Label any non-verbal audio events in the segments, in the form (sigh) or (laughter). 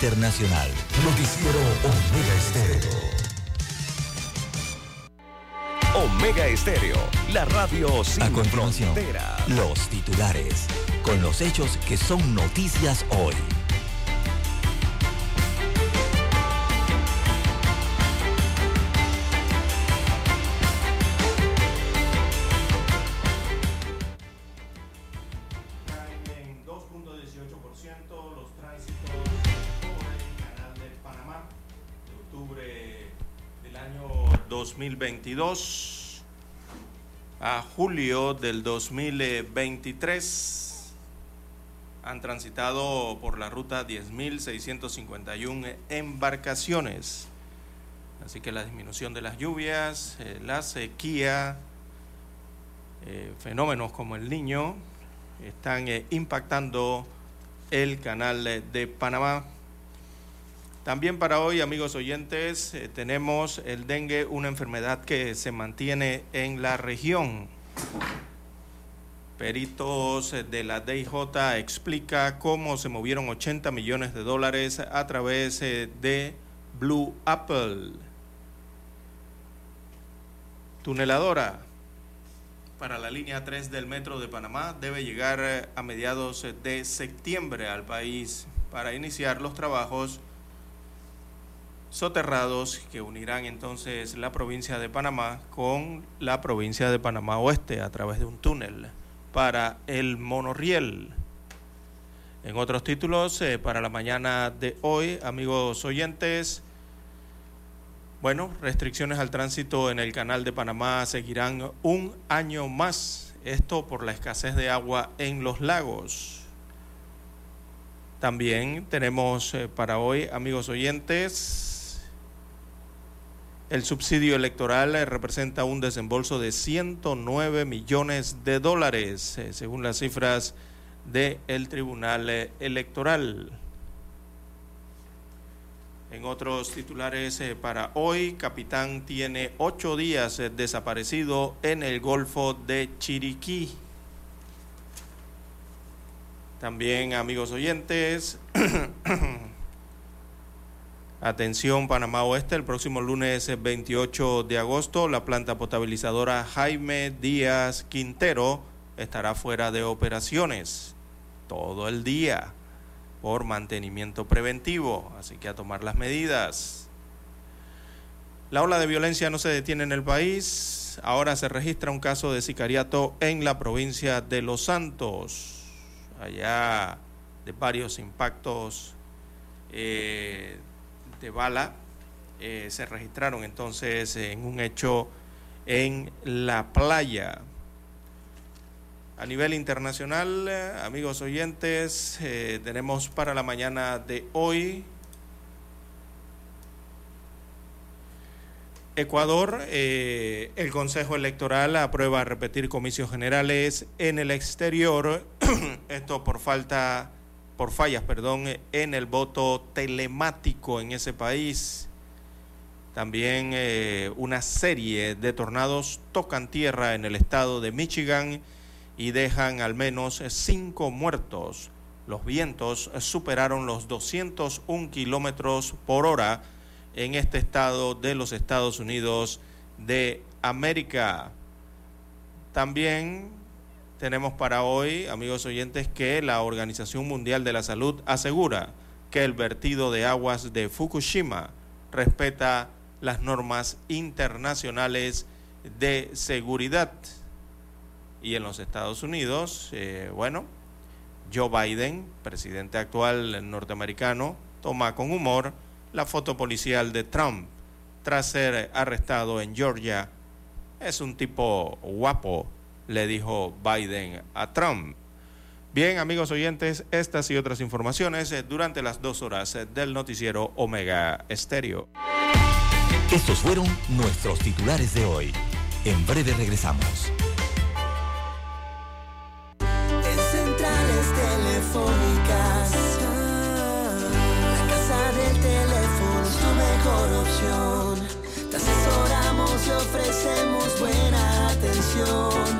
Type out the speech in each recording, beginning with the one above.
internacional. Noticiero Omega Estéreo. Omega Estéreo, la radio sin A continuación, los titulares, con los hechos que son noticias hoy. 2022 a julio del 2023 han transitado por la ruta 10.651 embarcaciones. Así que la disminución de las lluvias, eh, la sequía, eh, fenómenos como el niño están eh, impactando el canal de Panamá. También para hoy, amigos oyentes, eh, tenemos el dengue, una enfermedad que se mantiene en la región. Peritos de la DIJ explica cómo se movieron 80 millones de dólares a través eh, de Blue Apple. Tuneladora para la línea 3 del Metro de Panamá debe llegar eh, a mediados eh, de septiembre al país para iniciar los trabajos soterrados que unirán entonces la provincia de Panamá con la provincia de Panamá Oeste a través de un túnel para el monorriel. En otros títulos, eh, para la mañana de hoy, amigos oyentes, bueno, restricciones al tránsito en el canal de Panamá seguirán un año más. Esto por la escasez de agua en los lagos. También tenemos eh, para hoy, amigos oyentes, el subsidio electoral eh, representa un desembolso de 109 millones de dólares, eh, según las cifras del Tribunal Electoral. En otros titulares eh, para hoy, Capitán tiene ocho días eh, desaparecido en el Golfo de Chiriquí. También, amigos oyentes, (clears throat) atención Panamá Oeste, el próximo lunes 28 eh, de agosto, la planta potabilizadora Jaime Díaz Quintero estará fuera de operaciones todo el día por mantenimiento preventivo, así que a tomar las medidas. La ola de violencia no se detiene en el país, ahora se registra un caso de sicariato en la provincia de Los Santos, allá de varios impactos eh, de bala eh, se registraron entonces en un hecho en la playa. A nivel internacional, eh, amigos oyentes, eh, tenemos para la mañana de hoy Ecuador, el Consejo Electoral aprueba repetir comicios generales en el exterior, (clears throat) esto por falta, por fallas, perdón, en el voto telemático en ese país. También una serie de tornados tocan tierra en el estado de Michigan y dejan al menos cinco muertos. Los vientos superaron los 201 kilómetros por hora en este estado de los Estados Unidos de América. También tenemos para hoy, amigos oyentes, que la Organización Mundial de la Salud asegura que el vertido de aguas de Fukushima respeta las normas internacionales de seguridad. Y en los Estados Unidos, eh, bueno, Joe Biden, presidente actual norteamericano, toma con humor la foto policial de Trump tras ser arrestado en Georgia. Es un tipo guapo, le dijo Biden a Trump. Bien, amigos oyentes, estas y otras informaciones eh, durante las dos horas eh, del noticiero Omega Estéreo. Estos fueron nuestros titulares de hoy. En breve regresamos. telefónicas. La casa del teléfono es tu mejor opción. Te asesoramos y ofrecemos buena atención.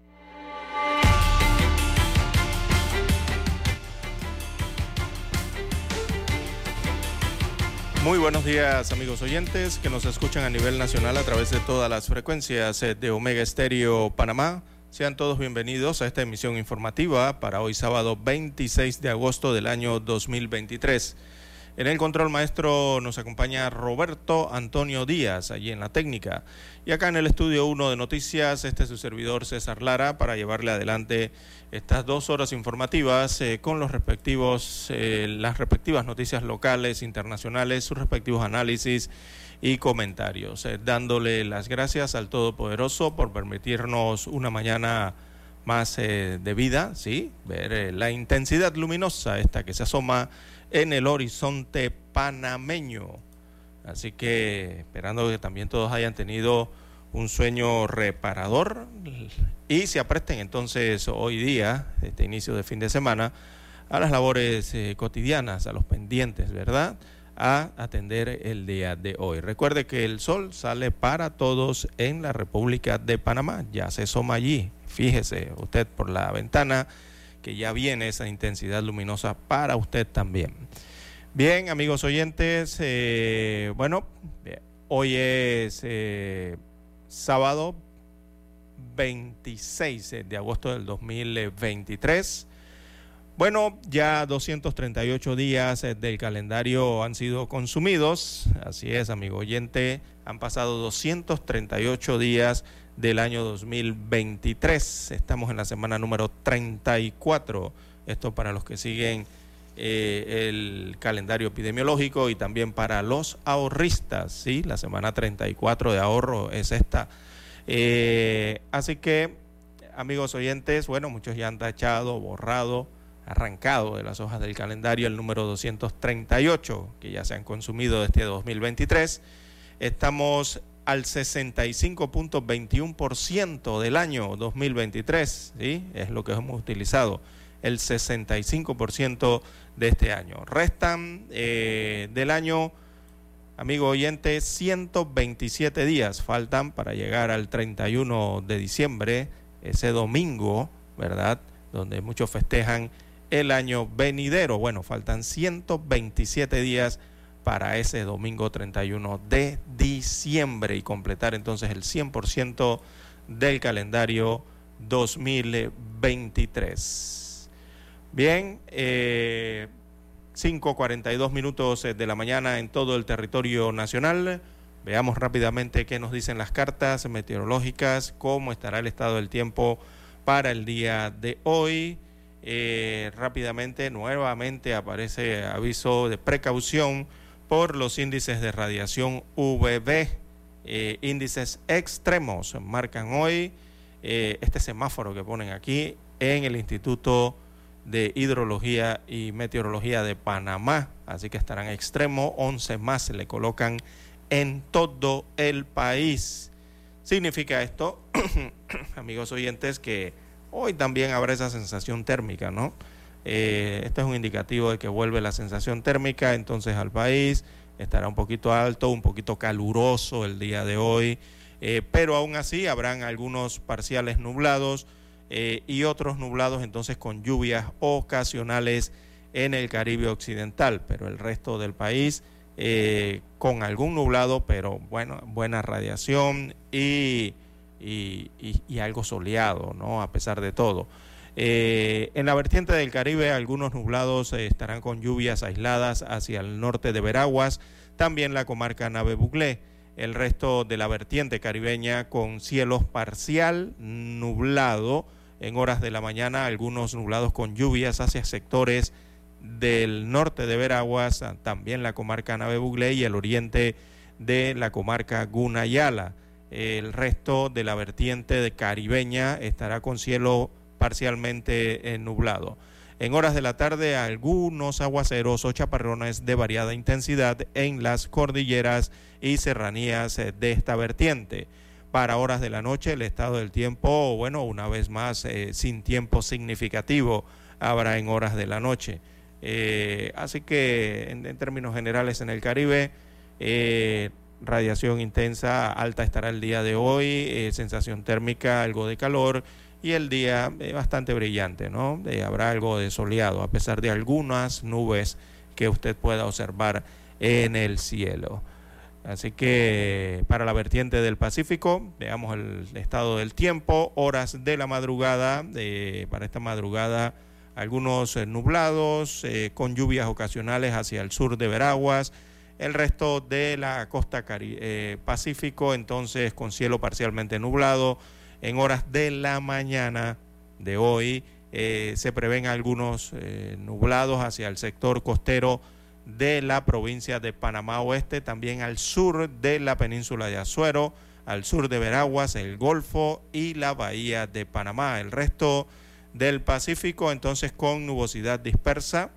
Muy buenos días amigos oyentes que nos escuchan a nivel nacional a través de todas las frecuencias de Omega Estéreo Panamá. Sean todos bienvenidos a esta emisión informativa para hoy sábado 26 de agosto del año 2023. En el control maestro nos acompaña Roberto Antonio Díaz, allí en la técnica. Y acá en el estudio 1 de noticias, este es su servidor César Lara para llevarle adelante estas dos horas informativas eh, con los respectivos, eh, las respectivas noticias locales, internacionales, sus respectivos análisis y comentarios. Eh, dándole las gracias al Todopoderoso por permitirnos una mañana más de vida, ¿sí? Ver la intensidad luminosa esta que se asoma en el horizonte panameño. Así que esperando que también todos hayan tenido un sueño reparador y se apresten entonces hoy día, este inicio de fin de semana, a las labores eh, cotidianas, a los pendientes, ¿verdad? A atender el día de hoy. Recuerde que el sol sale para todos en la República de Panamá, ya se asoma allí, fíjese usted por la ventana que ya viene esa intensidad luminosa para usted también. Bien, amigos oyentes, eh, bueno, hoy es eh, sábado 26 de agosto del 2023. Bueno, ya 238 días eh, del calendario han sido consumidos. Así es, amigo oyente, han pasado 238 días del año 2023. Estamos en la semana número 34. Esto para los que siguen eh, el calendario epidemiológico y también para los ahorristas. ¿sí? La semana 34 de ahorro es esta. Eh, así que, amigos oyentes, bueno, muchos ya han tachado, borrado, arrancado de las hojas del calendario el número 238 que ya se han consumido desde 2023. Estamos al 65.21% del año 2023, ¿sí? Es lo que hemos utilizado, el 65% de este año. Restan eh, del año, amigo oyente, 127 días faltan para llegar al 31 de diciembre, ese domingo, ¿verdad? Donde muchos festejan el año venidero. Bueno, faltan 127 días para ese domingo 31 de diciembre y completar entonces el 100% del calendario 2023. Bien, eh, 5.42 minutos de la mañana en todo el territorio nacional. Veamos rápidamente qué nos dicen las cartas meteorológicas, cómo estará el estado del tiempo para el día de hoy. Eh, rápidamente, nuevamente aparece aviso de precaución por los índices de radiación UVB, eh, índices extremos. Marcan hoy eh, este semáforo que ponen aquí en el Instituto de Hidrología y Meteorología de Panamá. Así que estarán extremos, 11 más se le colocan en todo el país. Significa esto, (coughs) amigos oyentes, que hoy también habrá esa sensación térmica, ¿no? Eh, esto es un indicativo de que vuelve la sensación térmica entonces al país. estará un poquito alto, un poquito caluroso el día de hoy, eh, pero aún así habrán algunos parciales nublados eh, y otros nublados entonces con lluvias ocasionales en el Caribe Occidental, pero el resto del país eh, con algún nublado, pero bueno, buena radiación y, y, algo soleado, ¿no? A pesar de todo. Eh, en la vertiente del Caribe, algunos nublados eh, estarán con lluvias aisladas hacia el norte de Veraguas, también la comarca Nave. El resto de la vertiente caribeña con cielos parcial nublado en horas de la mañana, algunos nublados con lluvias hacia sectores del norte de Veraguas, también la comarca Nave Buglé y el oriente de la comarca Gunayala. El resto de la vertiente de caribeña estará con cielo parcialmente eh, nublado. En horas de la tarde, algunos aguaceros o chaparrones de variada intensidad en las cordilleras y serranías eh, de esta vertiente. Para horas de la noche, el estado del tiempo, bueno, una vez más, eh, sin tiempo significativo, habrá en horas de la noche. Eh, así que en, términos generales en el Caribe, eh, radiación intensa alta estará el día de hoy, eh, sensación térmica, algo de calor y el día bastante brillante, ¿no? habrá algo de soleado a pesar de algunas nubes que usted pueda observar en el cielo. Así que para la vertiente del Pacífico, veamos el estado del tiempo, horas de la madrugada, para esta madrugada algunos eh, nublados eh, con lluvias ocasionales hacia el sur de Veraguas, el resto de la costa eh, Pacífico entonces con cielo parcialmente nublado. En horas de la mañana de hoy se prevén algunos nublados hacia el sector costero de la provincia de Panamá Oeste, también al sur de la península de Azuero, al sur de Veraguas, el Golfo y la bahía de Panamá. El resto del Pacífico, entonces con nubosidad dispersa,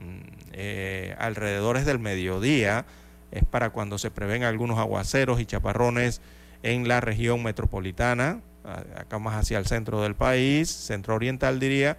mm, eh, alrededor del mediodía, es para cuando se prevén algunos aguaceros y chaparrones en la región metropolitana, acá más hacia el centro del país, centro oriental diría,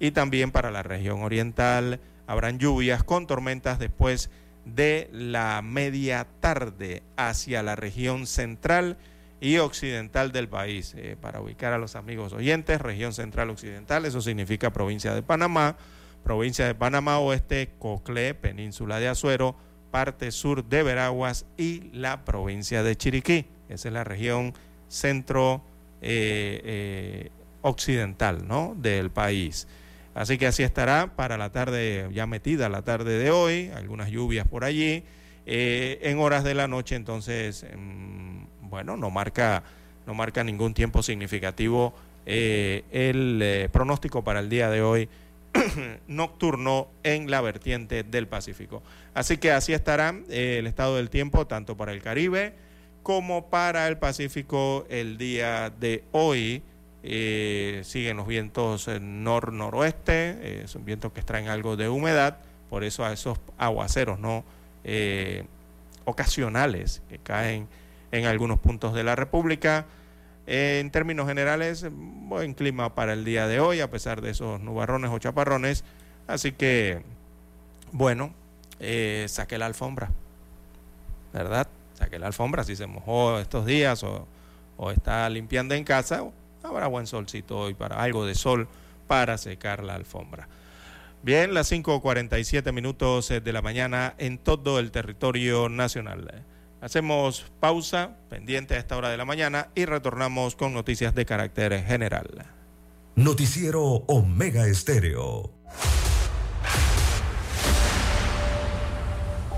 y también para la región oriental habrán lluvias con tormentas después de la media tarde hacia la región central y occidental del país. Eh, para ubicar a los amigos oyentes, región central occidental, eso significa provincia de Panamá, provincia de Panamá Oeste, Coclé, península de Azuero, parte sur de Veraguas y la provincia de Chiriquí. Esa es la región centro eh, eh, occidental ¿no? del país. Así que así estará para la tarde, ya metida la tarde de hoy, algunas lluvias por allí. en horas de la noche, entonces, mm, bueno, no marca, no marca ningún tiempo significativo eh, el eh, pronóstico para el día de hoy (clears throat) nocturno en la vertiente del Pacífico. Así que así estará eh, el estado del tiempo tanto para el Caribe como para el Pacífico el día de hoy. siguen los vientos nor-noroeste, son vientos que extraen algo de humedad, por eso a esos aguaceros no ocasionales que caen en algunos puntos de la República. en términos generales, buen clima para el día de hoy, a pesar de esos nubarrones o chaparrones. Así que, bueno, eh, saque la alfombra, ¿verdad? Saque la alfombra si se mojó estos días o, está limpiando en casa. Habrá buen solcito hoy para algo de sol para secar la alfombra. Bien, las 5.47 minutos de la mañana en todo el territorio nacional. Hacemos pausa pendiente a esta hora de la mañana y retornamos con noticias de carácter general. Noticiero Omega Estéreo.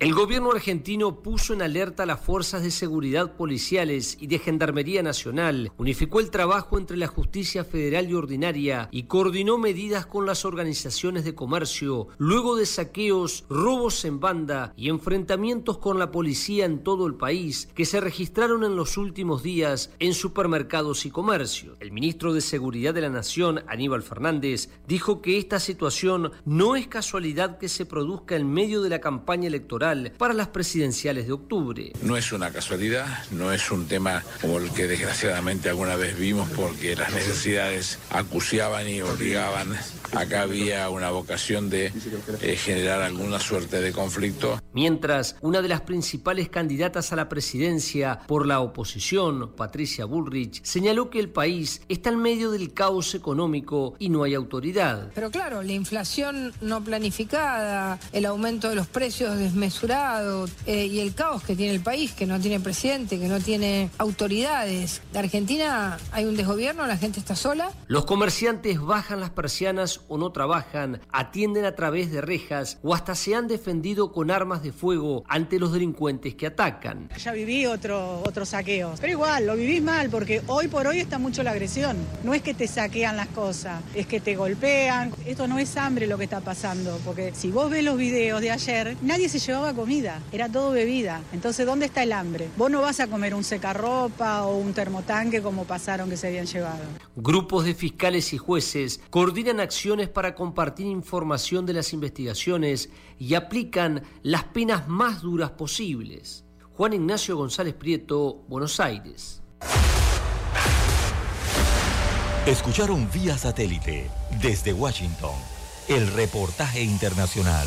El gobierno argentino puso en alerta a las fuerzas de seguridad policiales y de Gendarmería Nacional, unificó el trabajo entre la justicia federal y ordinaria y coordinó medidas con las organizaciones de comercio, luego de saqueos, robos en banda y enfrentamientos con la policía en todo el país que se registraron en los últimos días en supermercados y comercios. El ministro de Seguridad de la Nación, Aníbal Fernández, dijo que esta situación no es casualidad que se produzca en medio de la campaña electoral para las presidenciales de octubre. No es una casualidad, no es un tema como el que desgraciadamente alguna vez vimos porque las necesidades acuciaban y obligaban. Acá había una vocación de eh, generar alguna suerte de conflicto. Mientras, una de las principales candidatas a la presidencia por la oposición, Patricia Bullrich, señaló que el país está en medio del caos económico y no hay autoridad. Pero claro, la inflación no planificada, el aumento de los precios desmesurado, eh, y el caos que tiene el país, que no tiene presidente, que no tiene autoridades. ¿De Argentina hay un desgobierno? ¿La gente está sola? Los comerciantes bajan las persianas o no trabajan, atienden a través de rejas o hasta se han defendido con armas de fuego ante los delincuentes que atacan. Ya viví otro, otro saqueo, pero igual lo vivís mal porque hoy por hoy está mucho la agresión. No es que te saquean las cosas, es que te golpean. Esto no es hambre lo que está pasando, porque si vos ves los videos de ayer, nadie se llevaba comida, era todo bebida. Entonces, ¿dónde está el hambre? Vos no vas a comer un secarropa o un termotanque como pasaron que se habían llevado. Grupos de fiscales y jueces coordinan acciones para compartir información de las investigaciones y aplican las penas más duras posibles. Juan Ignacio González Prieto, Buenos Aires. Escucharon vía satélite desde Washington el reportaje internacional.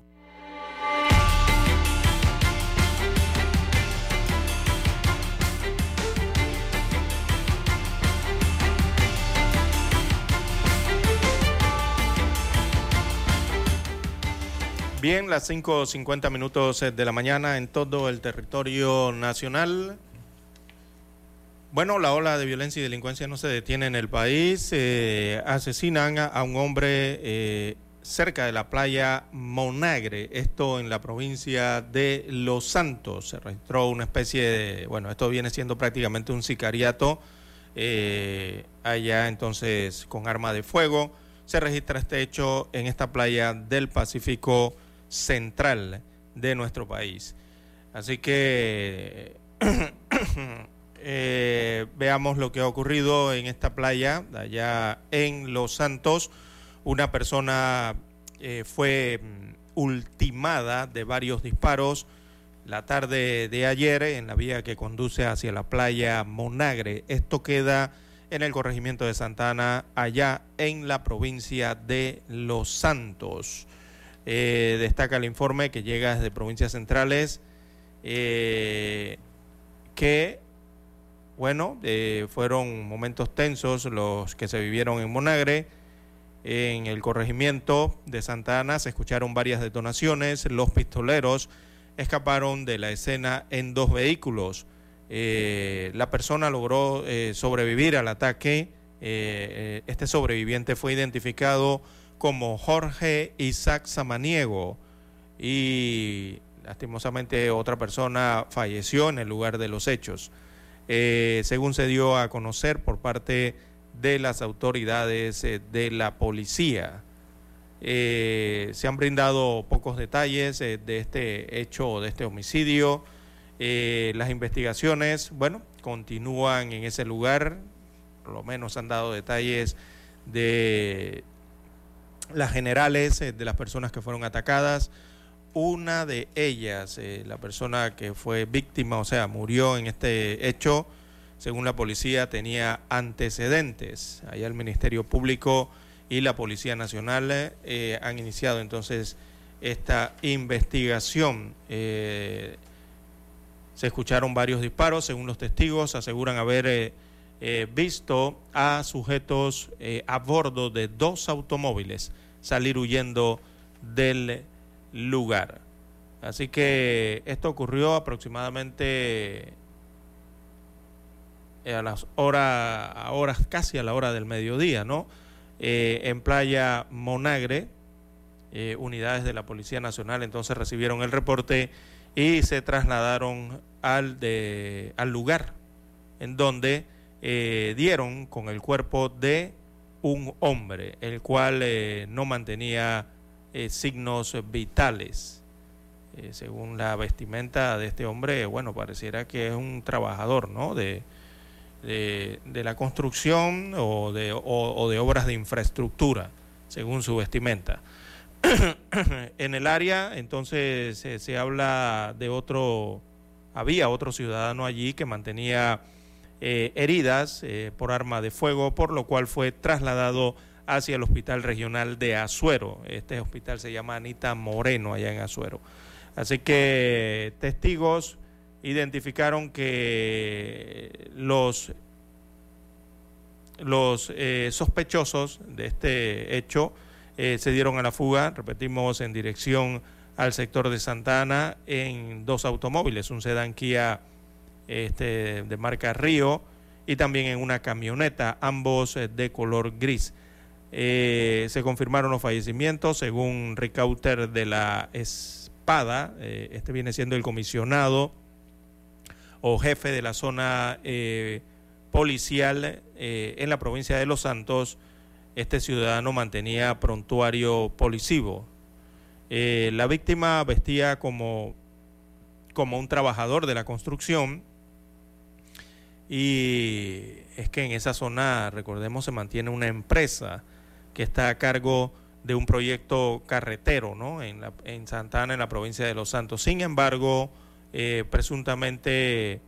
Bien, las 5.50 minutos eh, de la mañana en todo el territorio nacional. Bueno, la ola de violencia y delincuencia no se detiene en el país. Eh, asesinan a un hombre eh, cerca de la playa Monagre, esto en la provincia de Los Santos. Se registró una especie de, bueno, esto viene siendo prácticamente un sicariato allá entonces con arma de fuego. Se registra este hecho en esta playa del Pacífico central de nuestro país. Así que (coughs) eh, veamos lo que ha ocurrido en esta playa, allá en Los Santos. Una persona eh, fue mm, ultimada de varios disparos la tarde de ayer en la vía que conduce hacia la playa Monagre. Esto queda en el corregimiento de Santana, allá en la provincia de Los Santos. Eh, destaca el informe que llega desde provincias centrales eh, que, bueno, eh, fueron momentos tensos los que se vivieron en Monagre. En el corregimiento de Santa Ana se escucharon varias detonaciones. Los pistoleros escaparon de la escena en dos vehículos. la persona logró sobrevivir al ataque. este sobreviviente fue identificado como Jorge Isaac Samaniego y lastimosamente otra persona falleció en el lugar de los hechos. Eh, según se dio a conocer por parte de las autoridades eh, de la policía. Eh, se han brindado pocos detalles de este hecho, de este homicidio. las investigaciones, bueno, continúan en ese lugar. Por lo menos han dado detalles de las generales de las personas que fueron atacadas. Una de ellas, la persona que fue víctima, o sea, murió en este hecho, según la policía, tenía antecedentes. Allá el Ministerio Público y la Policía Nacional eh, han iniciado entonces esta investigación. Eh, se escucharon varios disparos, según los testigos, aseguran haber eh, visto a sujetos a bordo de dos automóviles salir huyendo del lugar. Así que esto ocurrió aproximadamente eh, a las horas, horas casi a la hora del mediodía, ¿no? Eh, en Playa Monagre, eh, unidades de la Policía Nacional entonces recibieron el reporte y se trasladaron al, de, al lugar en donde dieron con el cuerpo de un hombre, el cual no mantenía signos vitales. según la vestimenta de este hombre, bueno, pareciera que es un trabajador, ¿no? De, de, la construcción o de, o, de obras de infraestructura, según su vestimenta. (coughs) en el área, entonces, se, habla de otro, había otro ciudadano allí que mantenía eh, heridas eh, por arma de fuego, por lo cual fue trasladado hacia el Hospital Regional de Azuero. Este hospital se llama Anita Moreno, allá en Azuero. Así que testigos identificaron que los, los eh, sospechosos de este hecho se dieron a la fuga, repetimos, en dirección al sector de Santana en dos automóviles, un sedán Kia este, de marca Río y también en una camioneta, ambos eh, de color gris. se confirmaron los fallecimientos según Ricauter de la Espada, este viene siendo el comisionado o jefe de la zona eh, policial eh, en la provincia de Los Santos, este ciudadano mantenía prontuario policivo. Eh, la víctima vestía como, como un trabajador de la construcción y es que en esa zona, recordemos, se mantiene una empresa que está a cargo de un proyecto carretero ¿no? en, la, en Santana, en la provincia de Los Santos. Sin embargo, eh, presuntamente,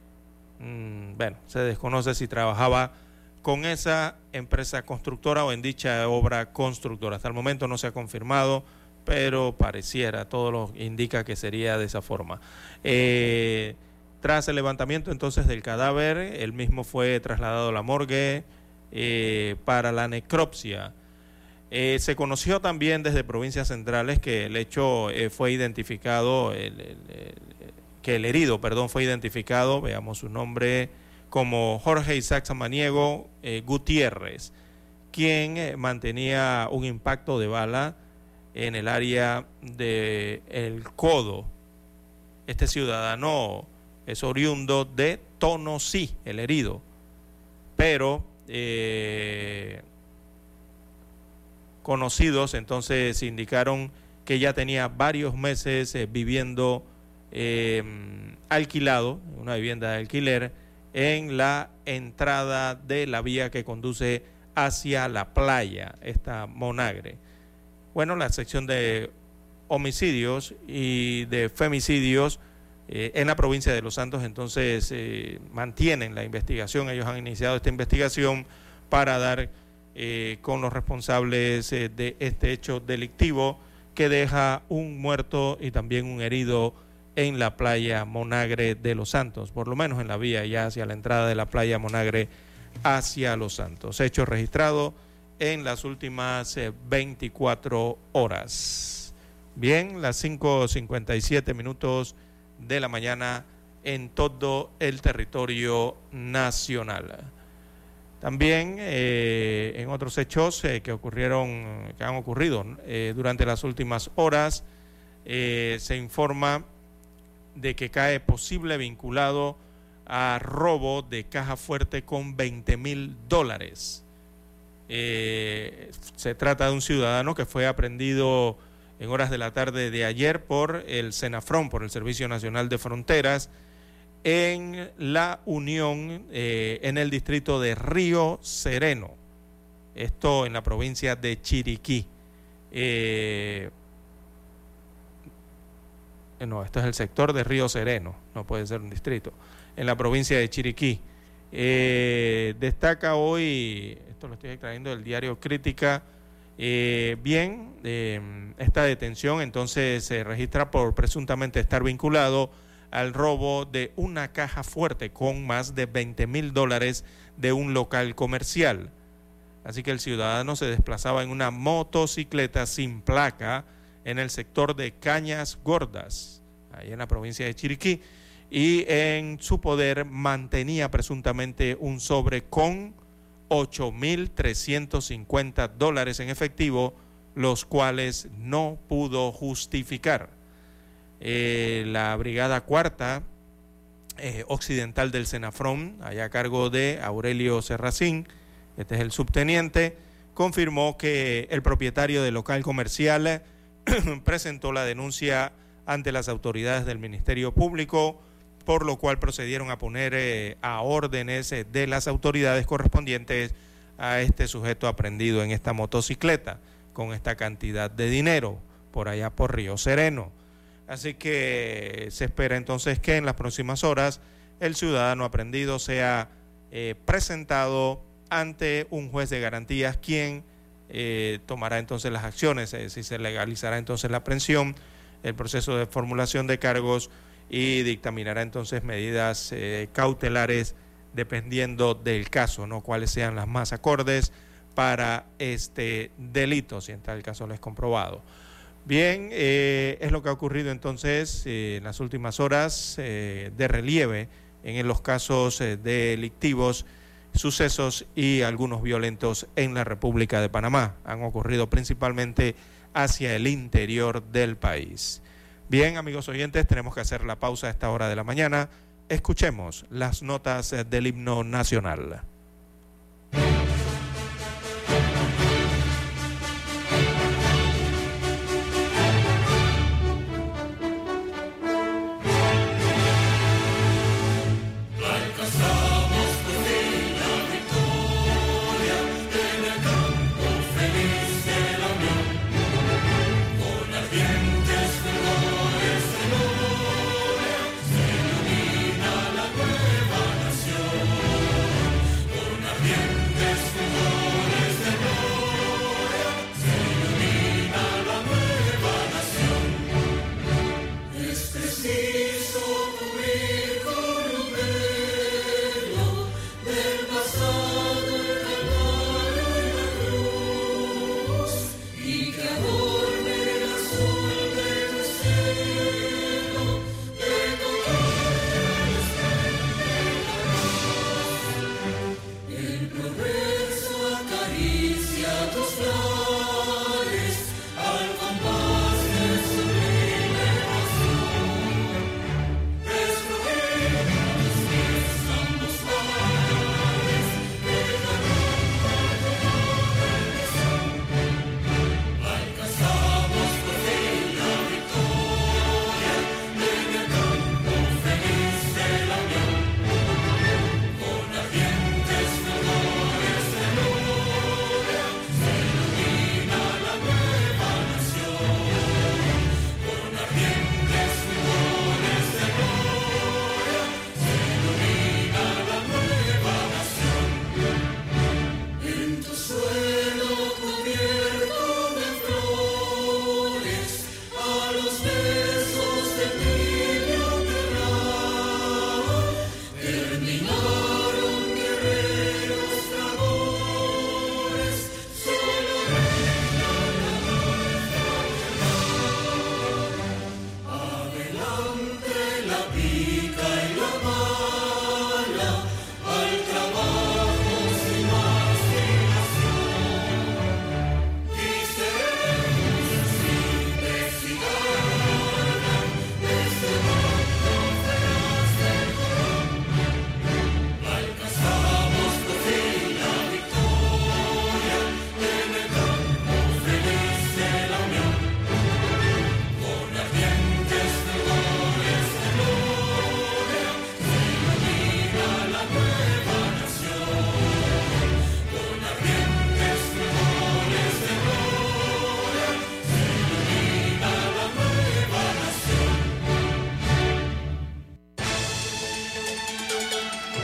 mm, bueno, se desconoce si trabajaba con esa empresa constructora o en dicha obra constructora. Hasta el momento no se ha confirmado, pero pareciera, todo lo indica que sería de esa forma. Eh, tras el levantamiento entonces del cadáver, el mismo fue trasladado a la morgue eh, para la necropsia. se conoció también desde provincias centrales que el hecho fue identificado, que el herido, perdón, fue identificado, veamos su nombre, como Jorge Isaac Samaniego eh, Gutiérrez, quien eh, mantenía un impacto de bala en el área del el codo. Este ciudadano es oriundo de Tonosí, el herido, pero eh, conocidos entonces indicaron que ya tenía varios meses viviendo eh, alquilado, una vivienda de alquiler, en la entrada de la vía que conduce hacia la playa, esta Monagre. Bueno, la sección de homicidios y de femicidios eh, en la provincia de Los Santos entonces eh, mantienen la investigación, ellos han iniciado esta investigación para dar eh, con los responsables de este hecho delictivo que deja un muerto y también un herido en la playa Monagre de Los Santos, por lo menos en la vía ya hacia la entrada de la playa Monagre hacia Los Santos. Hecho registrado en las últimas 24 eh, horas. Bien, las 5.57 minutos de la mañana en todo el territorio nacional. También eh, en otros hechos eh, que ocurrieron, que han ocurrido durante las últimas horas, se informa de que cae posible vinculado a robo de caja fuerte con 20 mil dólares. Eh, se trata de un ciudadano que fue aprendido en horas de la tarde de ayer por el Senafron, por el Servicio Nacional de Fronteras, en la Unión, eh, en el distrito de Río Sereno. Esto en la provincia de Chiriquí. Eh, no, esto es el sector de Río Sereno, no puede ser un distrito, en la provincia de Chiriquí. Eh, destaca hoy, esto lo estoy extrayendo del diario Crítica, eh, bien, esta detención entonces se registra por presuntamente estar vinculado al robo de una caja fuerte con más de 20 mil dólares de un local comercial. Así que el ciudadano se desplazaba en una motocicleta sin placa en el sector de Cañas Gordas, ahí en la provincia de Chiriquí, y en su poder mantenía presuntamente un sobre con 8.350 dólares en efectivo, los cuales no pudo justificar. Eh, la Brigada Cuarta eh, Occidental del Senafrón, allá a cargo de Aurelio Serracín, este es el subteniente, confirmó que el propietario del local comercial (clears throat) presentó la denuncia ante las autoridades del Ministerio Público, por lo cual procedieron a poner eh, a órdenes eh, de las autoridades correspondientes a este sujeto aprendido en esta motocicleta con esta cantidad de dinero por allá por Río Sereno. Así que se espera entonces que en las próximas horas el ciudadano aprendido sea eh, presentado ante un juez de garantías quien eh, tomará entonces las acciones, es decir, se legalizará entonces la aprehensión, el proceso de formulación de cargos y dictaminará entonces medidas eh, cautelares dependiendo del caso, ¿no? Cuáles sean las más acordes para este delito, si en tal caso lo es comprobado. Bien, eh, es lo que ha ocurrido entonces en las últimas horas de relieve en los casos delictivos sucesos y algunos violentos en la República de Panamá. Han ocurrido principalmente hacia el interior del país. Bien, amigos oyentes, tenemos que hacer la pausa a esta hora de la mañana. Escuchemos las notas del himno nacional.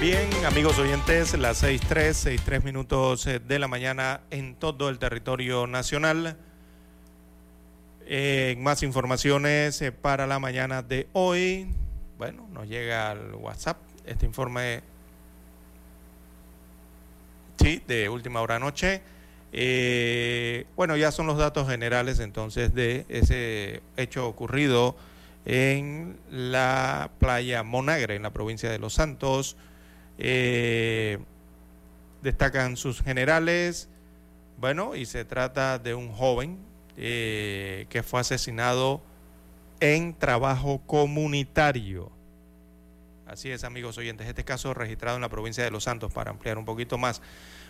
Bien, amigos oyentes, las 6.3, 6.3 minutos eh, de la mañana en todo el territorio nacional. Eh, más informaciones eh, para la mañana de hoy. Bueno, nos llega al WhatsApp este informe sí, de última hora noche. bueno, ya son los datos generales entonces de ese hecho ocurrido en la playa Monagre, en la provincia de Los Santos. Eh, destacan sus generales, bueno, y se trata de un joven eh, que fue asesinado en trabajo comunitario. Así es, amigos oyentes, este caso registrado en la provincia de Los Santos, para ampliar un poquito más.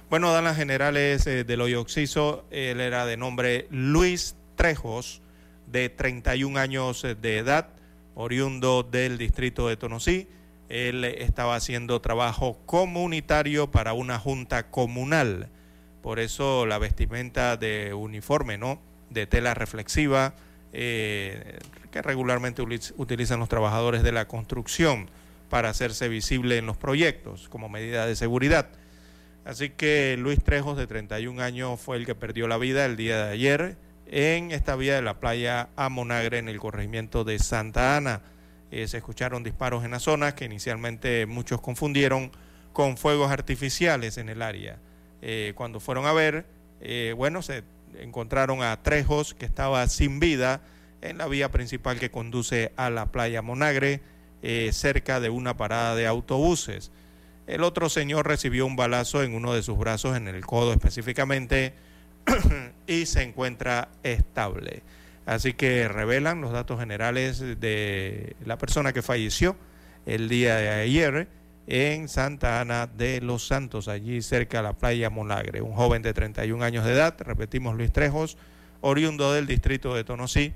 Bueno, dan las generales eh, del hoyo Oxiso, él era de nombre Luis Trejos, de 31 años de edad, oriundo del distrito de Tonosí él estaba haciendo trabajo comunitario para una junta comunal. Por eso la vestimenta de uniforme, ¿no? De tela reflexiva, eh, que regularmente utilizan los trabajadores de la construcción para hacerse visible en los proyectos como medida de seguridad. Así que Luis Trejos, de 31 años, fue el que perdió la vida el día de ayer en esta vía de la playa Amonagre, en el corregimiento de Santa Ana. Eh, se escucharon disparos en la zona que inicialmente muchos confundieron con fuegos artificiales en el área. Eh, cuando fueron a ver, eh, bueno, se encontraron a Trejos que estaba sin vida en la vía principal que conduce a la playa Monagre, cerca de una parada de autobuses. El otro señor recibió un balazo en uno de sus brazos, en el codo específicamente, (coughs) y se encuentra estable. Así que revelan los datos generales de la persona que falleció el día de ayer en Santa Ana de los Santos, allí cerca de la playa Monagre. Un joven de 31 años de edad, repetimos Luis Trejos, oriundo del distrito de Tonosí,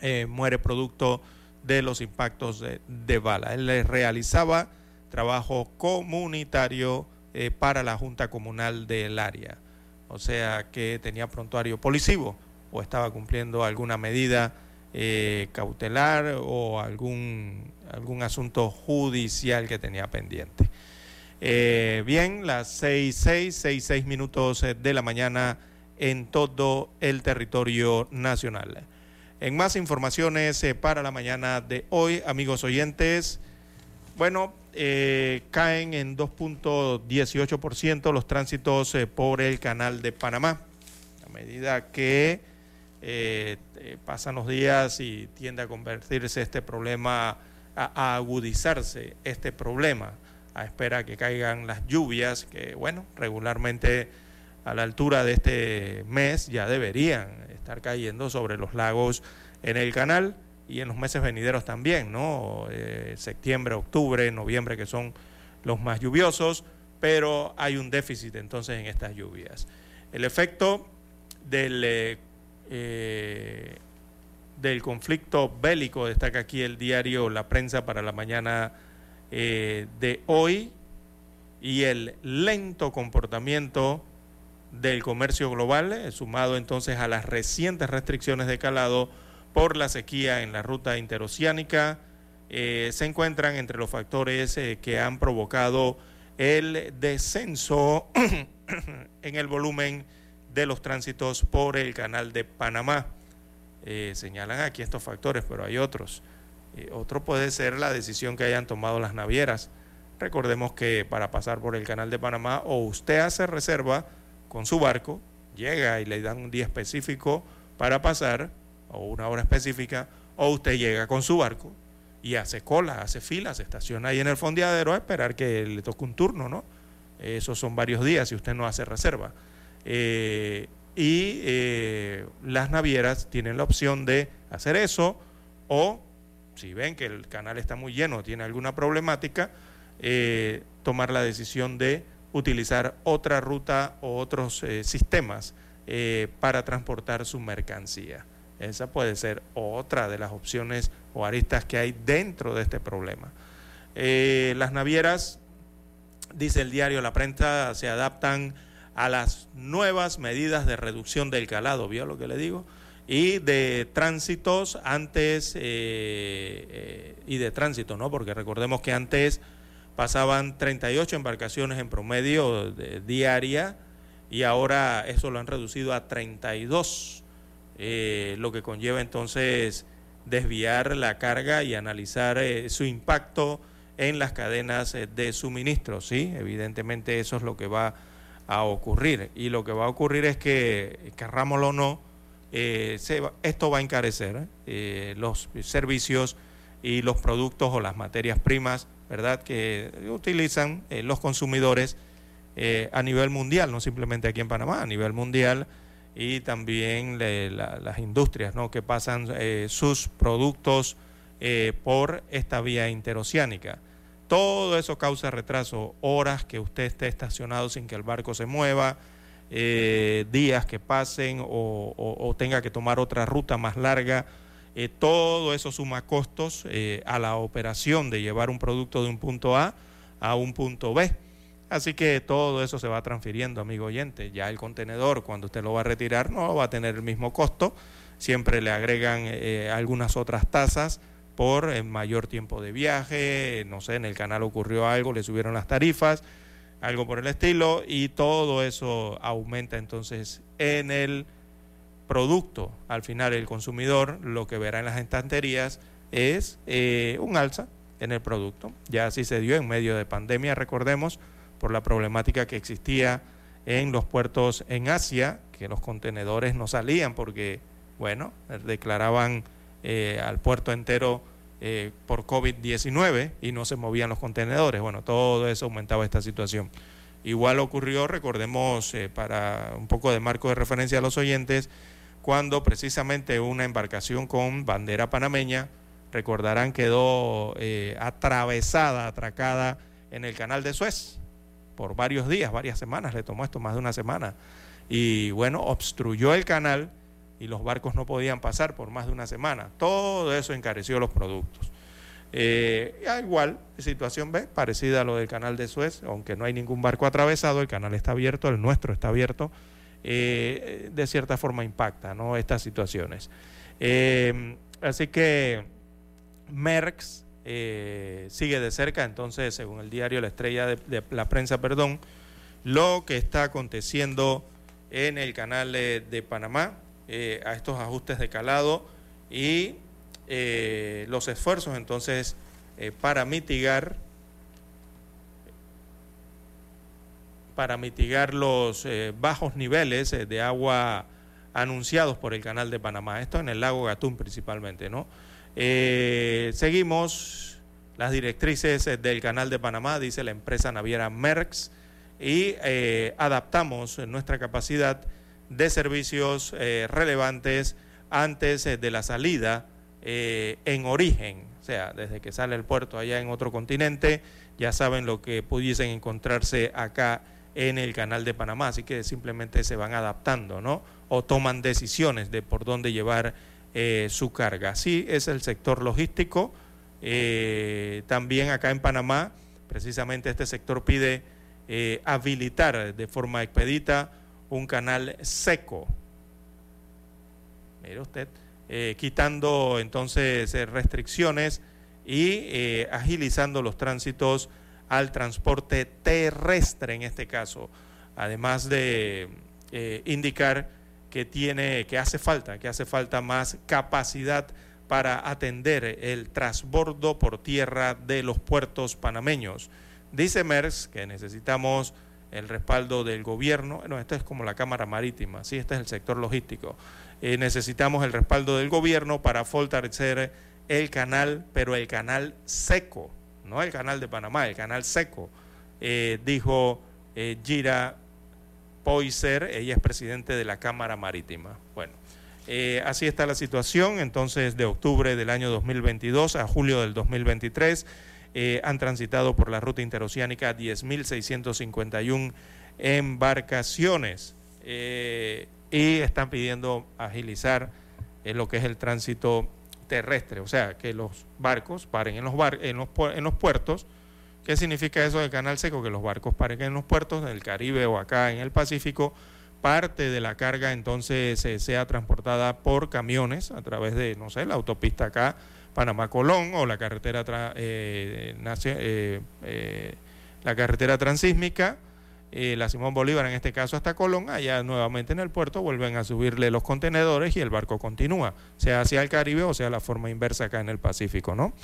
eh, muere producto de los impactos de, bala. Él realizaba trabajo comunitario eh, para la Junta Comunal del área, o sea que tenía prontuario policivo o estaba cumpliendo alguna medida eh, cautelar o algún, algún asunto judicial que tenía pendiente. Eh, bien, las seis, seis, seis, seis minutos eh, de la mañana en todo el territorio nacional. En más informaciones para la mañana de hoy, amigos oyentes, bueno, caen en 2.18% los tránsitos por el canal de Panamá, a medida que eh, eh, pasan los días y tiende a convertirse este problema, a, agudizarse este problema, a espera que caigan las lluvias, que bueno, regularmente a la altura de este mes ya deberían estar cayendo sobre los lagos en el canal y en los meses venideros también, ¿no? Eh, septiembre, octubre, noviembre, que son los más lluviosos, pero hay un déficit entonces en estas lluvias. El efecto del del conflicto bélico, destaca aquí el diario La Prensa para la mañana eh, de hoy, y el lento comportamiento del comercio global, eh, sumado entonces a las recientes restricciones de calado por la sequía en la ruta interoceánica, se encuentran entre los factores que han provocado el descenso (clears throat) en el volumen de los tránsitos por el canal de Panamá. Eh, señalan aquí estos factores, pero hay otros. Eh, otro puede ser la decisión que hayan tomado las navieras. Recordemos que para pasar por el canal de Panamá o usted hace reserva con su barco, llega y le dan un día específico para pasar, o una hora específica, o usted llega con su barco y hace cola, hace fila, se estaciona ahí en el fondeadero a esperar que le toque un turno, ¿no? Esos son varios días si usted no hace reserva. Eh, y eh, las navieras tienen la opción de hacer eso o si ven que el canal está muy lleno, tiene alguna problemática, eh, tomar la decisión de utilizar otra ruta o otros sistemas para transportar su mercancía. Esa puede ser otra de las opciones o aristas que hay dentro de este problema. las navieras, dice el diario La Prensa, se adaptan a las nuevas medidas de reducción del calado, ¿vio lo que le digo? Y de tránsitos antes, eh, eh, y de tránsito, ¿no? Porque recordemos que antes pasaban 38 embarcaciones en promedio diaria y ahora eso lo han reducido a 32, eh, lo que conlleva entonces desviar la carga y analizar su impacto en las cadenas de suministro, ¿sí? Evidentemente eso es lo que va a ocurrir. Y lo que va a ocurrir es que, querrámoslo o no, eh, esto va a encarecer eh, los servicios y los productos o las materias primas, ¿verdad?, que utilizan eh, los consumidores a nivel mundial, no simplemente aquí en Panamá, a nivel mundial, y también las industrias, ¿no?, que pasan sus productos por esta vía interoceánica. Todo eso causa retraso, horas que usted esté estacionado sin que el barco se mueva, eh, días que pasen o, tenga que tomar otra ruta más larga. Eh, todo eso suma costos eh, a la operación de llevar un producto de un punto A a un punto B. Así que todo eso se va transfiriendo, amigo oyente. Ya el contenedor, cuando usted lo va a retirar, no va a tener el mismo costo. Siempre le agregan algunas otras tasas por eh, mayor tiempo de viaje, no sé, en el canal ocurrió algo, le subieron las tarifas, algo por el estilo, y todo eso aumenta entonces en el producto. Al final el consumidor lo que verá en las estanterías es eh, un alza en el producto. Ya así se dio en medio de pandemia, recordemos, por la problemática que existía en los puertos en Asia, que los contenedores no salían porque, bueno, declaraban eh, al puerto entero eh, por COVID-19 y no se movían los contenedores. Bueno, todo eso aumentaba esta situación. Igual ocurrió, recordemos, eh, para un poco de marco de referencia a los oyentes, cuando precisamente una embarcación con bandera panameña, recordarán, quedó atravesada, atracada en el canal de Suez por varios días, varias semanas, le tomó esto más de una semana. Y bueno, obstruyó el canal y los barcos no podían pasar por más de una semana. Todo eso encareció los productos. Eh, igual, situación B, parecida a lo del canal de Suez, aunque no hay ningún barco atravesado, el canal está abierto, el nuestro está abierto, eh, de cierta forma impacta ¿no? estas situaciones. Eh, así que Merckx sigue de cerca, entonces, según el diario La Estrella de, la Prensa, perdón, lo que está aconteciendo en el canal de Panamá, eh, a estos ajustes de calado y eh, los esfuerzos entonces eh, para mitigar para mitigar los bajos niveles de agua anunciados por el canal de Panamá. Esto en el lago Gatún principalmente, ¿no? seguimos las directrices del canal de Panamá, dice la empresa naviera Merckx, y adaptamos nuestra capacidad de servicios eh, relevantes antes eh, de la salida eh, en origen, o sea, desde que sale el puerto allá en otro continente, ya saben lo que pudiesen encontrarse acá en el canal de Panamá, así que simplemente se van adaptando, ¿no? O toman decisiones de por dónde llevar su carga. Así es el sector logístico. también acá en Panamá, precisamente este sector pide habilitar de forma expedita un canal seco. Mire usted, eh, quitando entonces eh, restricciones y eh, agilizando los tránsitos al transporte terrestre en este caso, además de indicar que tiene, que hace falta, que hace falta más capacidad para atender el transbordo por tierra de los puertos panameños. Dice MERS que necesitamos el respaldo del gobierno. Bueno, esto es como la Cámara Marítima, ¿sí? este es el sector logístico. Eh, necesitamos el respaldo del gobierno para fortalecer el canal, pero el canal seco, no el canal de Panamá, el canal seco, eh, dijo eh, Gira Poiser, ella es presidente de la Cámara Marítima. Bueno, así está la situación, entonces de octubre del año 2022 a julio del 2023 eh, han transitado por la ruta interoceánica 10.651 embarcaciones eh, y están pidiendo agilizar lo que es el tránsito terrestre, o sea, que los barcos paren en los, bar en los, en los puertos. ¿Qué significa eso del canal seco? Que los barcos paren en los puertos del Caribe o acá en el Pacífico. Parte de la carga entonces eh, sea transportada por camiones a través de, no sé, la autopista acá, Panamá-Colón o la carretera, eh, eh, la carretera transísmica eh, la Simón Bolívar, en este caso hasta Colón, allá nuevamente en el puerto vuelven a subirle los contenedores y el barco continúa, sea hacia el Caribe o sea la forma inversa acá en el Pacífico, ¿no?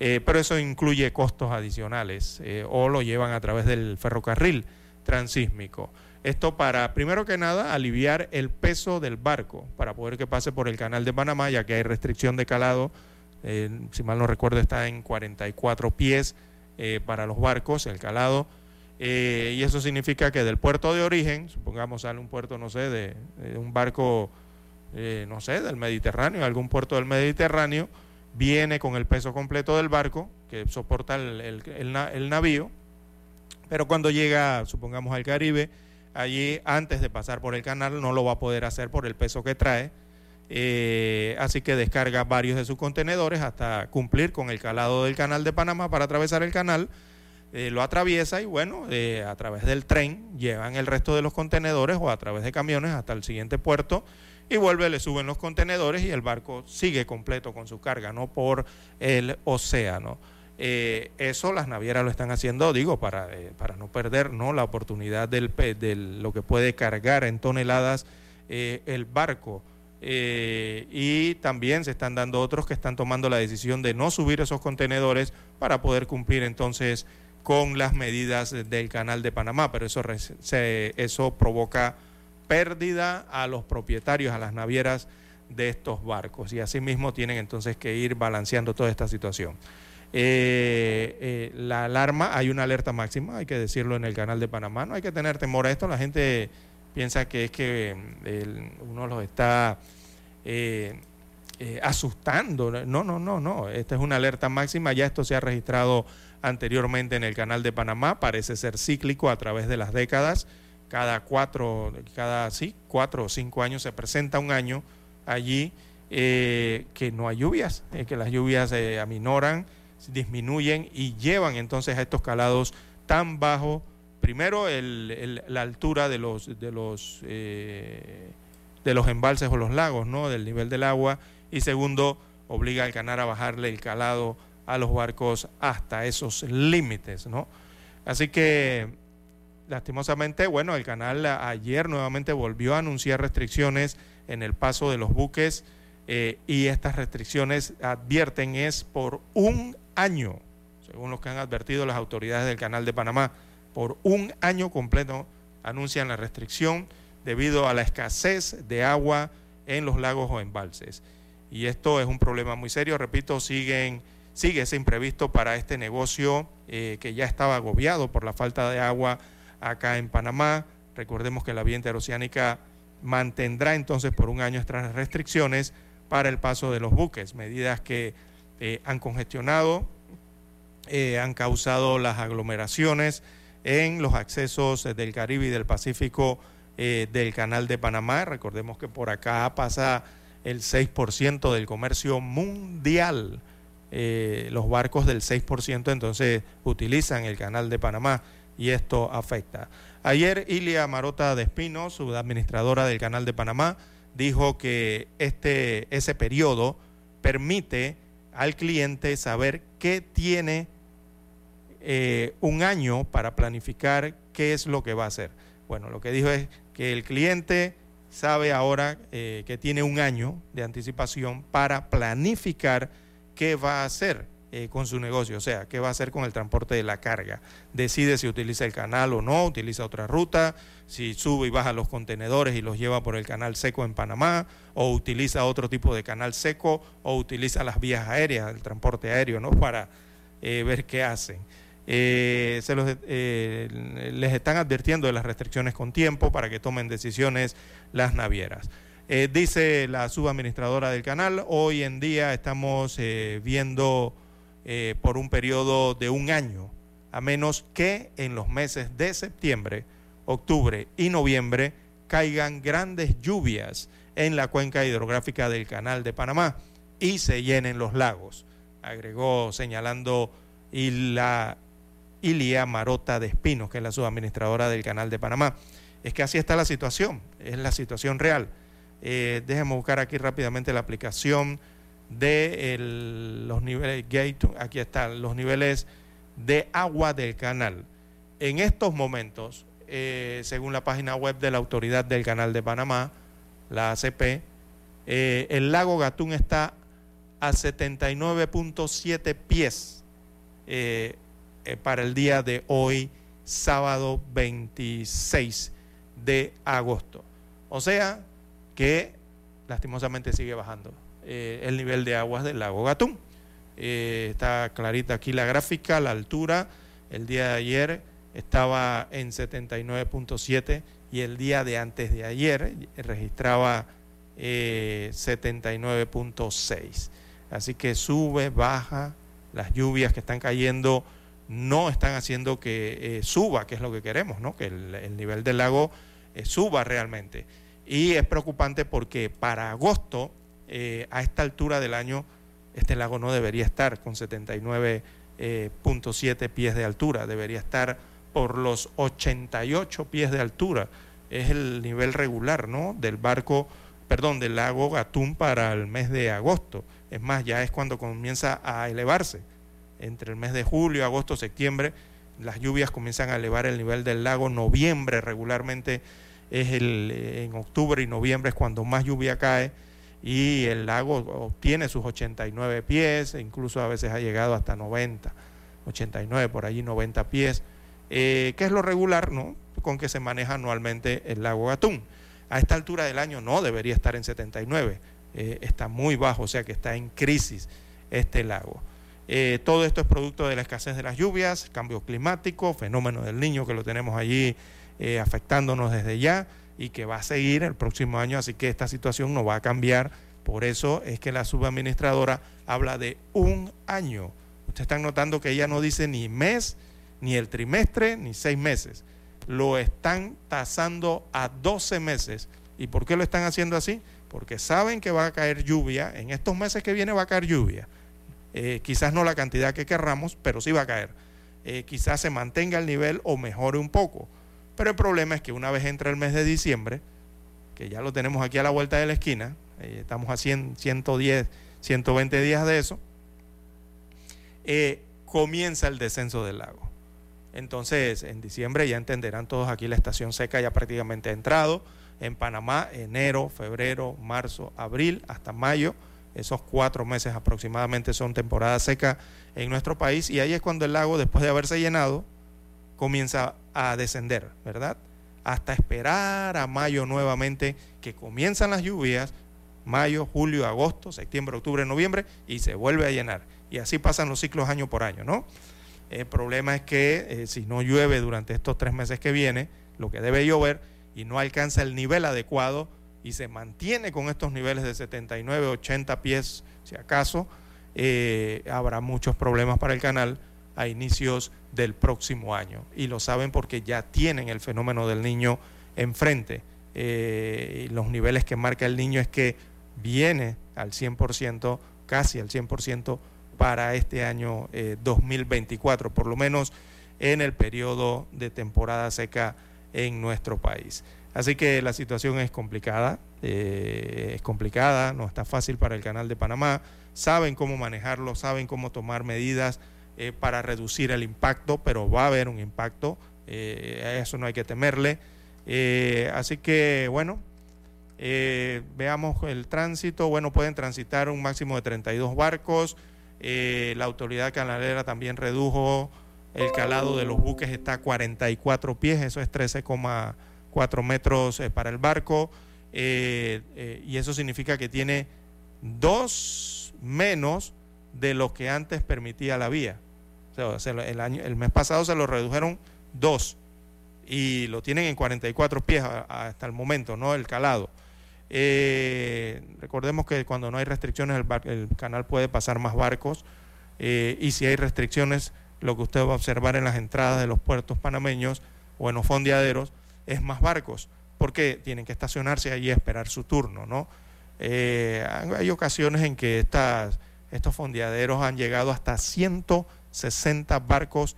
Eh, pero eso incluye costos adicionales eh, o lo llevan a través del ferrocarril transísmico. Esto para, primero que nada, aliviar el peso del barco, para poder que pase por el canal de Panamá, ya que hay restricción de calado, si mal no recuerdo está en 44 pies para los barcos, el calado. Eh, y eso significa que del puerto de origen, supongamos sale un puerto, no sé, de, un barco, eh, no sé, del Mediterráneo, algún puerto del Mediterráneo, viene con el peso completo del barco que soporta el, navío, pero cuando llega, supongamos, al Caribe, allí antes de pasar por el canal no lo va a poder hacer por el peso que trae, eh, así que descarga varios de sus contenedores hasta cumplir con el calado del canal de Panamá para atravesar el canal eh, lo atraviesa y bueno, eh, a través del tren llevan el resto de los contenedores o a través de camiones hasta el siguiente puerto y vuelve, le suben los contenedores y el barco sigue completo con su carga, no por el océano. Eh, eso las navieras lo están haciendo, digo, para, para no perder ¿no? la oportunidad del, de lo que puede cargar en toneladas el barco. Y también se están dando otros que están tomando la decisión de no subir esos contenedores para poder cumplir entonces con las medidas del canal de Panamá, pero eso, eso provoca pérdida a los propietarios, a las navieras de estos barcos. Y asimismo tienen entonces que ir balanceando toda esta situación. Eh, eh, la alarma, hay una alerta máxima, hay que decirlo en el canal de Panamá, no hay que tener temor a esto, la gente piensa que es que mm, uno los está eh, asustando, no, no, no, no, esta es una alerta máxima, ya esto se ha registrado anteriormente en el canal de Panamá, parece ser cíclico a través de las décadas, cada cuatro, cada sí, cuatro o cinco años se presenta un año allí eh, que no hay lluvias, eh, que las lluvias se eh, aminoran, disminuyen y llevan entonces a estos calados tan bajos, primero la altura de los de los de los embalses o los lagos, ¿no? del nivel del agua y segundo obliga al canal a bajarle el calado a los barcos hasta esos límites, ¿no? Así que, lastimosamente, bueno, el canal ayer nuevamente volvió a anunciar restricciones en el paso de los buques eh, y estas restricciones advierten es por un año, según lo que han advertido las autoridades del canal de Panamá, por un año completo anuncian la restricción debido a la escasez de agua en los lagos o embalses. Y esto es un problema muy serio, repito, siguen sigue ese imprevisto para este negocio eh, que ya estaba agobiado por la falta de agua acá en Panamá. Recordemos que la vía interoceánica mantendrá entonces por un año estas restricciones para el paso de los buques, medidas que eh, han congestionado, eh, han causado las aglomeraciones en los accesos del Caribe y del Pacífico del Canal de Panamá. Recordemos que por acá pasa el 6% del comercio mundial eh, los barcos del 6% entonces utilizan el canal de Panamá y esto afecta. Ayer Ilia Marota de Espino, su administradora del canal de Panamá, dijo que este, ese periodo permite al cliente saber qué tiene eh, un año para planificar qué es lo que va a hacer. Bueno, lo que dijo es que el cliente sabe ahora eh, que tiene un año de anticipación para planificar qué va a hacer eh, con su negocio, o sea, qué va a hacer con el transporte de la carga. Decide si utiliza el canal o no, utiliza otra ruta, si sube y baja los contenedores y los lleva por el canal seco en Panamá, o utiliza otro tipo de canal seco, o utiliza las vías aéreas, el transporte aéreo, ¿no? Para eh, ver qué hacen. Eh, se eh, les están advirtiendo de las restricciones con tiempo para que tomen decisiones las navieras. Eh, dice la subadministradora del canal, hoy en día estamos viendo por un periodo de un año, a menos que en los meses de septiembre, octubre y noviembre caigan grandes lluvias en la cuenca hidrográfica del canal de Panamá y se llenen los lagos, agregó señalando y la Ilia Marota de Espinos, que es la subadministradora del Canal de Panamá. Es que así está la situación, es la situación real. Eh, déjenme buscar aquí rápidamente la aplicación de los niveles aquí están los niveles de agua del canal. En estos momentos, eh, según la página web de la Autoridad del Canal de Panamá, la ACP, eh, el lago Gatún está a 79.7 pies eh, eh, para el día de hoy, sábado 26 de agosto. O sea que lastimosamente sigue bajando eh, el nivel de aguas del lago Gatún. está clarita aquí la gráfica, la altura. El día de ayer estaba en 79.7 y el día de antes de ayer registraba 79.6. Así que sube, baja, las lluvias que están cayendo no están haciendo que eh, suba, que es lo que queremos, ¿no? que el, nivel del lago eh, suba realmente. Y es preocupante porque para agosto, eh, a esta altura del año, este lago no debería estar con 79.7 pies de altura, debería estar por los 88 pies de altura. Es el nivel regular ¿no? del barco, perdón, del lago Gatún para el mes de agosto. Es más, ya es cuando comienza a elevarse. Entre el mes de julio, agosto, septiembre, las lluvias comienzan a elevar el nivel del lago. Noviembre regularmente es el, en octubre y noviembre es cuando más lluvia cae y el lago obtiene sus 89 pies, e incluso a veces ha llegado hasta 90, 89, por allí 90 pies, eh, que es lo regular, ¿no? Con que se maneja anualmente el lago Gatún. A esta altura del año no debería estar en 79. Eh, está muy bajo, o sea que está en crisis este lago. Eh, todo esto es producto de la escasez de las lluvias, cambio climático, fenómeno del niño que lo tenemos allí eh, afectándonos desde ya y que va a seguir el próximo año, así que esta situación no va a cambiar. Por eso es que la subadministradora habla de un año. Ustedes están notando que ella no dice ni mes, ni el trimestre, ni seis meses. Lo están tasando a 12 meses. ¿Y por qué lo están haciendo así? porque saben que va a caer lluvia, en estos meses que viene va a caer lluvia, eh, quizás no la cantidad que querramos, pero sí va a caer. Eh, quizás se mantenga el nivel o mejore un poco. Pero el problema es que una vez entra el mes de diciembre, que ya lo tenemos aquí a la vuelta de la esquina, eh, estamos a 100, 110, 120 días de eso, comienza el descenso del lago. Entonces, en diciembre ya entenderán todos aquí la estación seca ya prácticamente ha entrado en Panamá enero, febrero, marzo, abril hasta mayo. Esos cuatro meses aproximadamente son temporada seca en nuestro país y ahí es cuando el lago, después de haberse llenado, comienza a descender, ¿verdad? Hasta esperar a mayo nuevamente que comienzan las lluvias, mayo, julio, agosto, septiembre, octubre, noviembre, y se vuelve a llenar. Y así pasan los ciclos año por año, ¿no? El problema es que eh, si no llueve durante estos tres meses que viene, lo que debe llover, y no alcanza el nivel adecuado y se mantiene con estos niveles de 79, 80 pies, si acaso, eh, habrá muchos problemas para el canal a inicios del próximo año. Y lo saben porque ya tienen el fenómeno del niño enfrente. Eh, los niveles que marca el niño es que viene al 100%, casi al 100% para este año 2024, eh, por lo menos en el periodo de temporada seca en nuestro país. Así que la situación es complicada, eh, es complicada, no está fácil para el Canal de Panamá. Saben cómo manejarlo, saben cómo tomar medidas eh, para reducir el impacto, pero va a haber un impacto, eh, a eso no hay que temerle. así que, bueno, veamos el tránsito. Bueno, pueden transitar un máximo de 32 barcos. la autoridad canalera también redujo el calado de los buques está a 44 pies, eso es 13,4 metros eh, para el barco. Eh, eh, y eso significa que tiene dos menos de lo que antes permitía la vía. El, año, el mes pasado se lo redujeron dos y lo tienen en 44 pies hasta el momento, ¿no? El calado. Recordemos que cuando no hay restricciones el, canal puede pasar más barcos y si hay restricciones, lo que usted va a observar en las entradas de los puertos panameños o en los fondeaderos es más barcos, porque tienen que estacionarse allí a esperar su turno, ¿no? Eh, hay ocasiones en que estas, estos fondeaderos han llegado hasta 160 barcos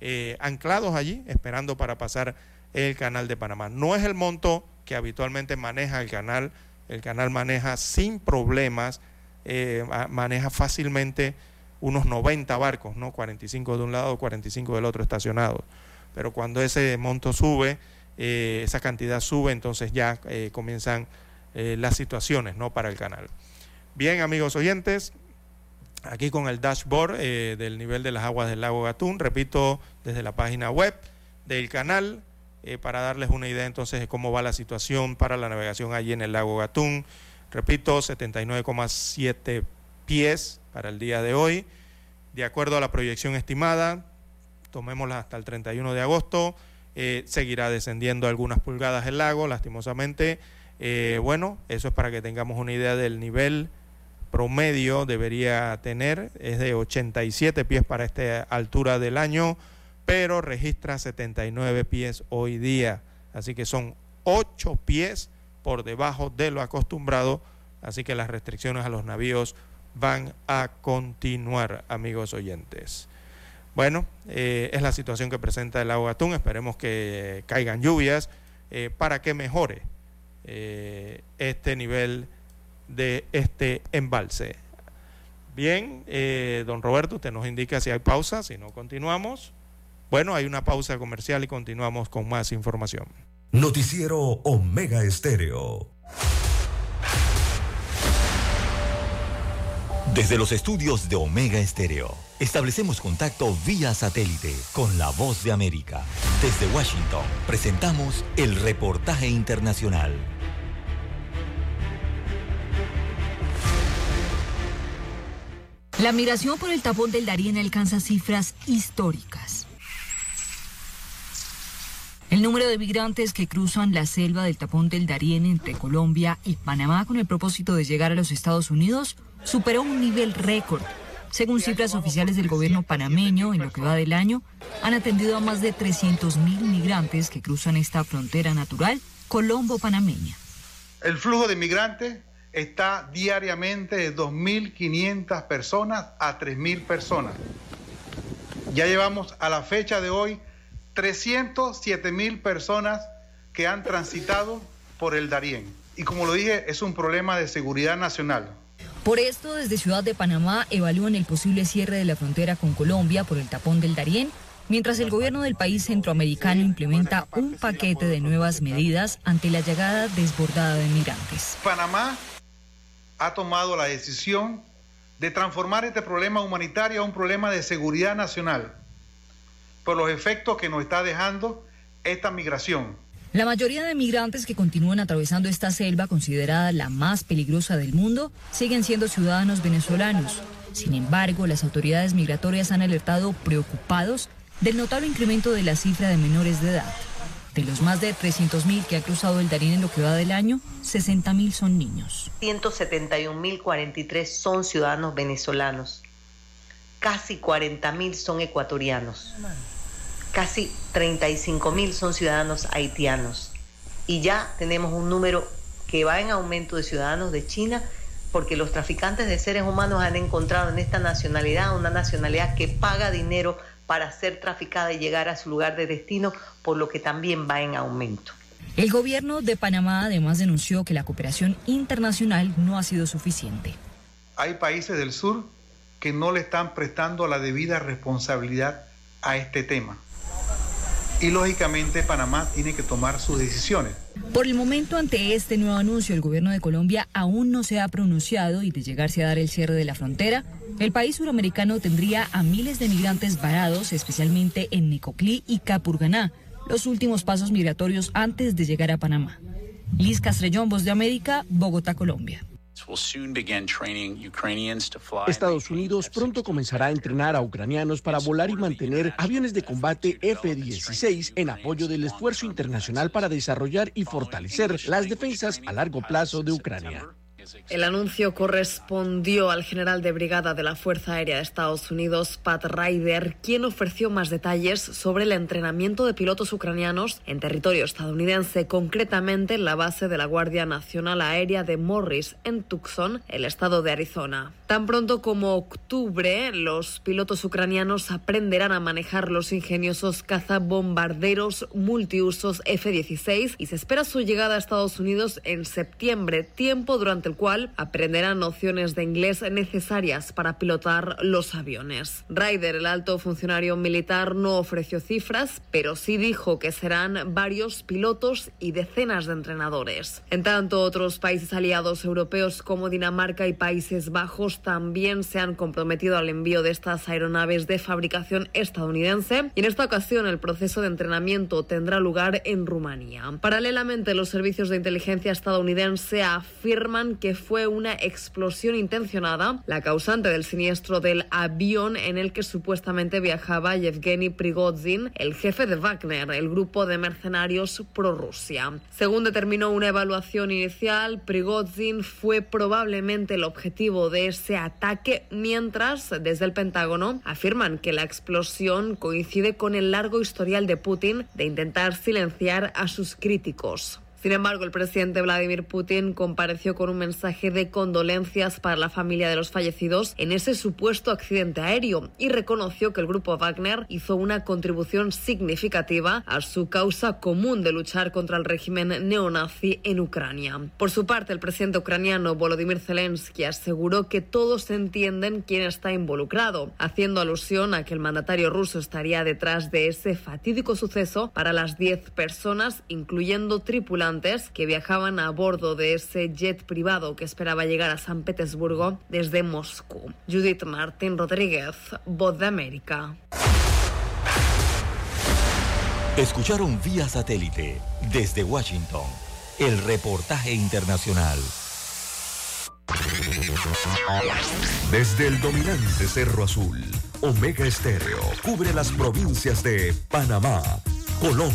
eh, anclados allí, esperando para pasar el canal de Panamá. No es el monto que habitualmente maneja el canal, el canal maneja sin problemas, eh, maneja fácilmente unos 90 barcos, ¿no? 45 de un lado, 45 del otro estacionados. Pero cuando ese monto sube, eh, esa cantidad sube, entonces ya comienzan las situaciones, ¿no? Para el canal. Bien, amigos oyentes, aquí con el dashboard eh, del nivel de las aguas del lago Gatún, repito, desde la página web del canal, eh, para darles una idea entonces de cómo va la situación para la navegación allí en el lago Gatún. Repito, 79,7 pies para el día de hoy. De acuerdo a la proyección estimada, tomémosla hasta el 31 de agosto, eh, seguirá descendiendo algunas pulgadas el lago, lastimosamente. bueno, eso es para que tengamos una idea del nivel promedio debería tener, es de 87 pies para esta altura del año, pero registra 79 pies hoy día. Así que son 8 pies por debajo de lo acostumbrado, así que las restricciones a los navíos van a continuar, amigos oyentes. Bueno, eh, es la situación que presenta el lago Atún. Esperemos que caigan lluvias eh, para que mejore eh, este nivel de este embalse. Bien, eh, don Roberto, usted nos indica si hay pausa, si no continuamos. Bueno, hay una pausa comercial y continuamos con más información. Noticiero Omega Estéreo. Desde los estudios de Omega Estéreo, establecemos contacto vía satélite con la voz de América. Desde Washington, presentamos el reportaje internacional. La migración por el tapón del Darién alcanza cifras históricas. El número de migrantes que cruzan la selva del tapón del Darién entre Colombia y Panamá con el propósito de llegar a los Estados Unidos superó un nivel récord. Según cifras oficiales del gobierno panameño, en lo que va del año, han atendido a más de 300.000 migrantes que cruzan esta frontera natural colombo-panameña. El flujo de migrantes está diariamente de 2.500 personas a 3.000 personas. Ya llevamos a la fecha de hoy 307.000 personas que han transitado por el Darién. Y como lo dije, es un problema de seguridad nacional. Por esto, desde Ciudad de Panamá evalúan el posible cierre de la frontera con Colombia por el tapón del Darién mientras el gobierno del país centroamericano implementa un paquete de nuevas medidas ante la llegada desbordada de migrantes. Panamá ha tomado la decisión de transformar este problema humanitario a un problema de seguridad nacional por los efectos que nos está dejando esta migración. La mayoría de migrantes que continúan atravesando esta selva, considerada la más peligrosa del mundo, siguen siendo ciudadanos venezolanos. Sin embargo, las autoridades migratorias han alertado preocupados del notable incremento de la cifra de menores de edad. De los más de 300.000 que ha cruzado el Darién en lo que va del año, 60.000 son niños. 171.043 son ciudadanos venezolanos. Casi 40.000 son ecuatorianos. Casi 35.000 son ciudadanos haitianos. Y ya tenemos un número que va en aumento de ciudadanos de China porque los traficantes de seres humanos han encontrado en esta nacionalidad una nacionalidad que paga dinero para ser traficada y llegar a su lugar de destino, por lo que también va en aumento. El gobierno de Panamá además denunció que la cooperación internacional no ha sido suficiente. Hay países del sur que no le están prestando la debida responsabilidad a este tema. Y lógicamente Panamá tiene que tomar sus decisiones. Por el momento, ante este nuevo anuncio, el gobierno de Colombia aún no se ha pronunciado y de llegarse a dar el cierre de la frontera, el país suramericano tendría a miles de migrantes varados, especialmente en Nicoclí y Capurganá, los últimos pasos migratorios antes de llegar a Panamá. Liz Castrellón, de América, Bogotá, Colombia. Estados Unidos pronto comenzará a entrenar a ucranianos para volar y mantener aviones de combate F-16 en apoyo del esfuerzo internacional para desarrollar y fortalecer las defensas a largo plazo de Ucrania. El anuncio correspondió al general de brigada de la Fuerza Aérea de Estados Unidos, Pat Ryder, quien ofreció más detalles sobre el entrenamiento de pilotos ucranianos en territorio estadounidense, concretamente en la base de la Guardia Nacional Aérea de Morris, en Tucson, el estado de Arizona. Tan pronto como octubre, los pilotos ucranianos aprenderán a manejar los ingeniosos cazabombarderos multiusos F-16 y se espera su llegada a Estados Unidos en septiembre, tiempo durante el cual aprenderán nociones de inglés necesarias para pilotar los aviones. Ryder, el alto funcionario militar, no ofreció cifras, pero sí dijo que serán varios pilotos y decenas de entrenadores. En tanto, otros países aliados europeos como Dinamarca y Países Bajos también se han comprometido al envío de estas aeronaves de fabricación estadounidense y en esta ocasión el proceso de entrenamiento tendrá lugar en Rumanía. Paralelamente, los servicios de inteligencia estadounidense afirman que fue una explosión intencionada la causante del siniestro del avión en el que supuestamente viajaba Yevgeny Prigozhin, el jefe de Wagner, el grupo de mercenarios pro-Rusia. Según determinó una evaluación inicial, Prigozhin fue probablemente el objetivo de ese ataque, mientras desde el Pentágono afirman que la explosión coincide con el largo historial de Putin de intentar silenciar a sus críticos. Sin embargo, el presidente Vladimir Putin compareció con un mensaje de condolencias para la familia de los fallecidos en ese supuesto accidente aéreo y reconoció que el grupo Wagner hizo una contribución significativa a su causa común de luchar contra el régimen neonazi en Ucrania. Por su parte, el presidente ucraniano Volodymyr Zelensky aseguró que todos entienden quién está involucrado, haciendo alusión a que el mandatario ruso estaría detrás de ese fatídico suceso para las 10 personas, incluyendo tripulantes que viajaban a bordo de ese jet privado que esperaba llegar a San Petersburgo desde Moscú. Judith Martín Rodríguez, Voz de América. Escucharon vía satélite desde Washington el reportaje internacional. Desde el dominante Cerro Azul, Omega Estéreo cubre las provincias de Panamá, Colón,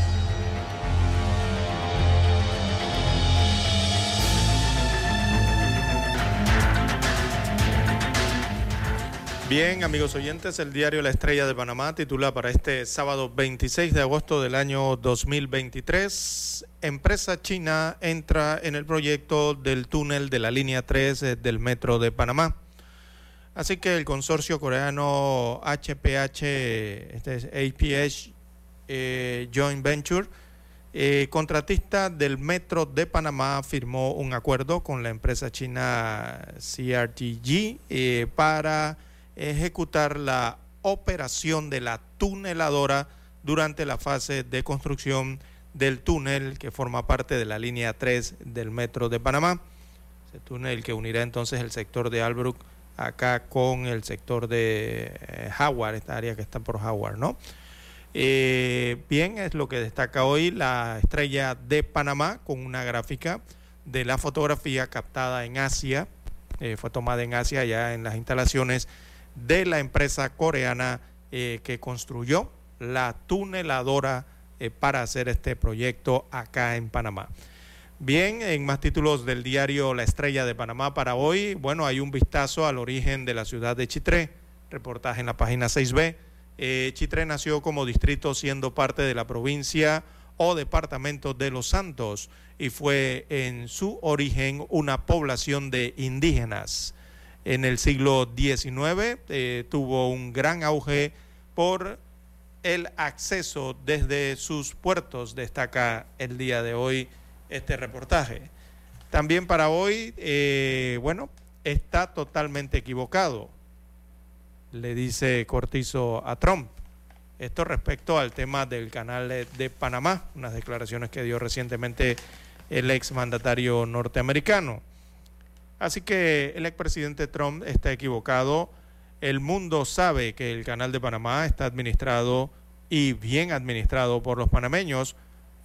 Bien, amigos oyentes, el diario La Estrella de Panamá titula para este sábado 26 de agosto del año 2023, empresa china entra en el proyecto del túnel de la línea 3 eh, del metro de Panamá. Así que el consorcio coreano HPH, este es eh, Joint Venture, eh, contratista del Metro de Panamá firmó un acuerdo con la empresa china CRTG para ejecutar la operación de la tuneladora durante la fase de construcción del túnel que forma parte de la línea 3 del metro de Panamá. Ese túnel que unirá entonces el sector de Albrook acá con el sector de eh, Howard, esta área que está por Howard, ¿no? Eh, bien, es lo que destaca hoy la estrella de Panamá con una gráfica de la fotografía captada en Asia, eh, fue tomada en Asia ya en las instalaciones de la empresa coreana eh, que construyó la tuneladora eh, para hacer este proyecto acá en Panamá. Bien, en más títulos del diario La Estrella de Panamá para hoy, bueno, hay un vistazo al origen de la ciudad de Chitré, reportaje en la página 6B. Eh, Chitré nació como distrito siendo parte de la provincia o departamento de Los Santos y fue en su origen una población de indígenas. En el siglo XIX eh, tuvo un gran auge por el acceso desde sus puertos, destaca el día de hoy este reportaje. También para hoy, eh, bueno, está totalmente equivocado, le dice Cortizo a Trump. Esto respecto al tema del canal de Panamá, unas declaraciones que dio recientemente el exmandatario norteamericano. Así que el expresidente Trump está equivocado. El mundo sabe que el canal de Panamá está administrado y bien administrado por los panameños.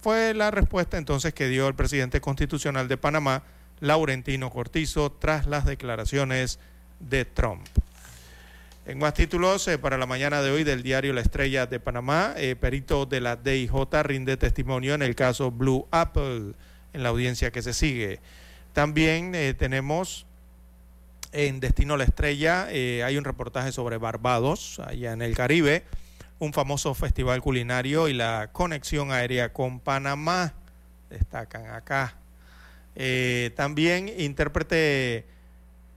Fue la respuesta entonces que dio el presidente constitucional de Panamá, Laurentino Cortizo, tras las declaraciones de Trump. En más títulos, eh, para la mañana de hoy del diario La Estrella de Panamá, eh, perito de la DIJ rinde testimonio en el caso Blue Apple, en la audiencia que se sigue. También eh, tenemos en Destino La Estrella, hay un reportaje sobre Barbados, allá en el Caribe, un famoso festival culinario y la conexión aérea con Panamá, destacan acá. también intérprete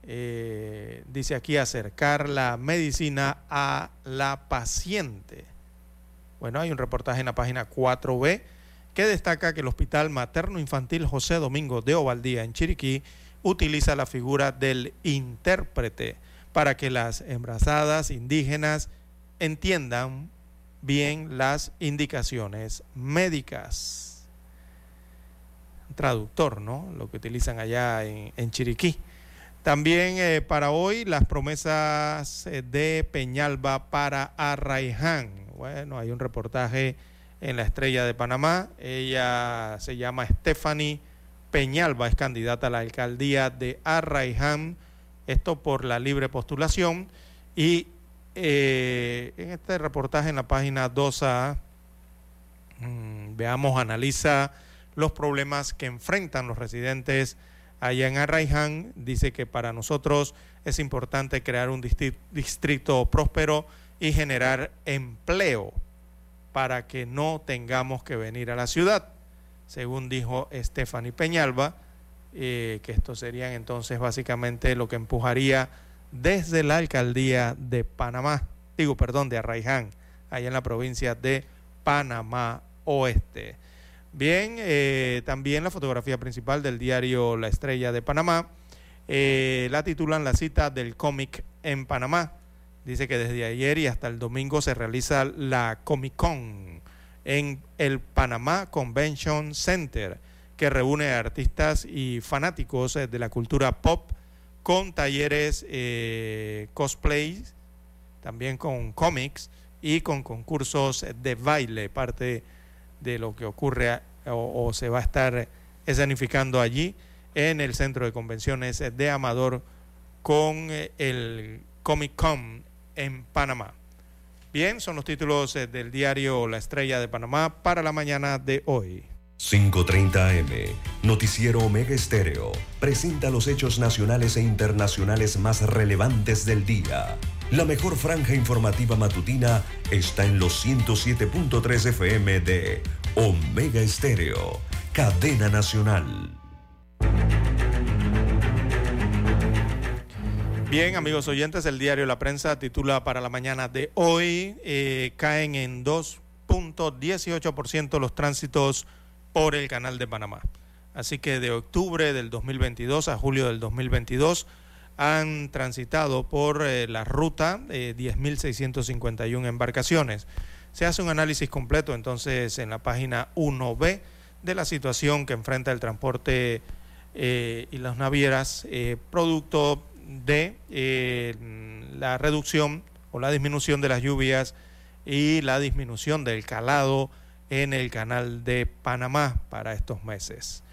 eh, dice aquí, acercar la medicina a la paciente. Bueno, hay un reportaje en la página 4B que destaca que el Hospital Materno Infantil José Domingo de Ovaldía en Chiriquí utiliza la figura del intérprete para que las embarazadas indígenas entiendan bien las indicaciones médicas. Traductor, ¿no? Lo que utilizan allá en, Chiriquí. También eh, para hoy las promesas eh, de Peñalba para Arraiján. Bueno, hay un reportaje en la Estrella de Panamá. Ella se llama Stephanie Peñalba, es candidata a la alcaldía de Arraiján. Esto por la libre postulación. Y eh, en este reportaje en la página 2A, mm, veamos, analiza los problemas que enfrentan los residentes allá en Arraiján, dice que para nosotros es importante crear un distrito próspero y generar empleo para que no tengamos que venir a la ciudad, según dijo Stephanie Peñalba, eh, que esto sería entonces básicamente lo que empujaría desde la alcaldía de Panamá, digo, perdón, de Arraiján, allá en la provincia de Panamá Oeste. Bien, eh, también la fotografía principal del diario La Estrella de Panamá eh, la titulan La cita del cómic en Panamá. Dice que desde ayer y hasta el domingo se realiza la Comic Con en el Panamá Convention Center, que reúne a artistas y fanáticos eh, de la cultura pop con talleres cosplay, también con cómics y con concursos de baile, parte de lo que ocurre o, se va a estar escenificando allí en el centro de convenciones de Amador con eh, el Comic Con en Panamá. Bien, son los títulos eh, del diario La Estrella de Panamá para la mañana de hoy. 530 AM, Noticiero Omega Estéreo, presenta los hechos nacionales e internacionales más relevantes del día. La mejor franja informativa matutina está en los 107.3 FM de Omega Estéreo, cadena nacional. Bien, amigos oyentes, el diario La Prensa titula para la mañana de hoy, eh, caen en 2.18% los tránsitos por el canal de Panamá. Así que de octubre del 2022 a julio del 2022 han transitado por eh, la ruta 10.651 embarcaciones. Se hace un análisis completo entonces en la página 1B de la situación que enfrenta el transporte eh, y las navieras eh, producto de la reducción o la disminución de las lluvias y la disminución del calado en el canal de Panamá para estos meses.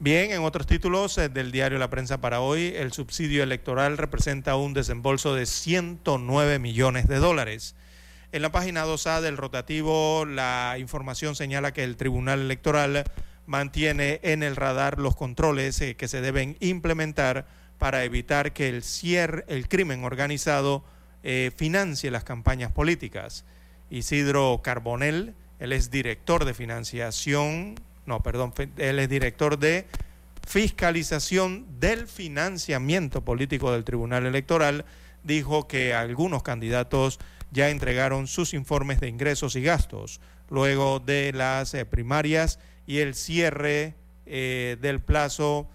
Bien, en otros títulos eh, del diario La Prensa para hoy, el subsidio electoral representa un desembolso de 109 millones de dólares. En la página 2A del rotativo, la información señala que el Tribunal Electoral mantiene en el radar los controles eh, que se deben implementar para evitar que el, el crimen organizado eh, financie las campañas políticas. Isidro Carbonel, él es director de financiación, no, perdón, él es director de fiscalización del financiamiento político del Tribunal Electoral, dijo que algunos candidatos ya entregaron sus informes de ingresos y gastos luego de las eh, primarias y el cierre eh, del plazo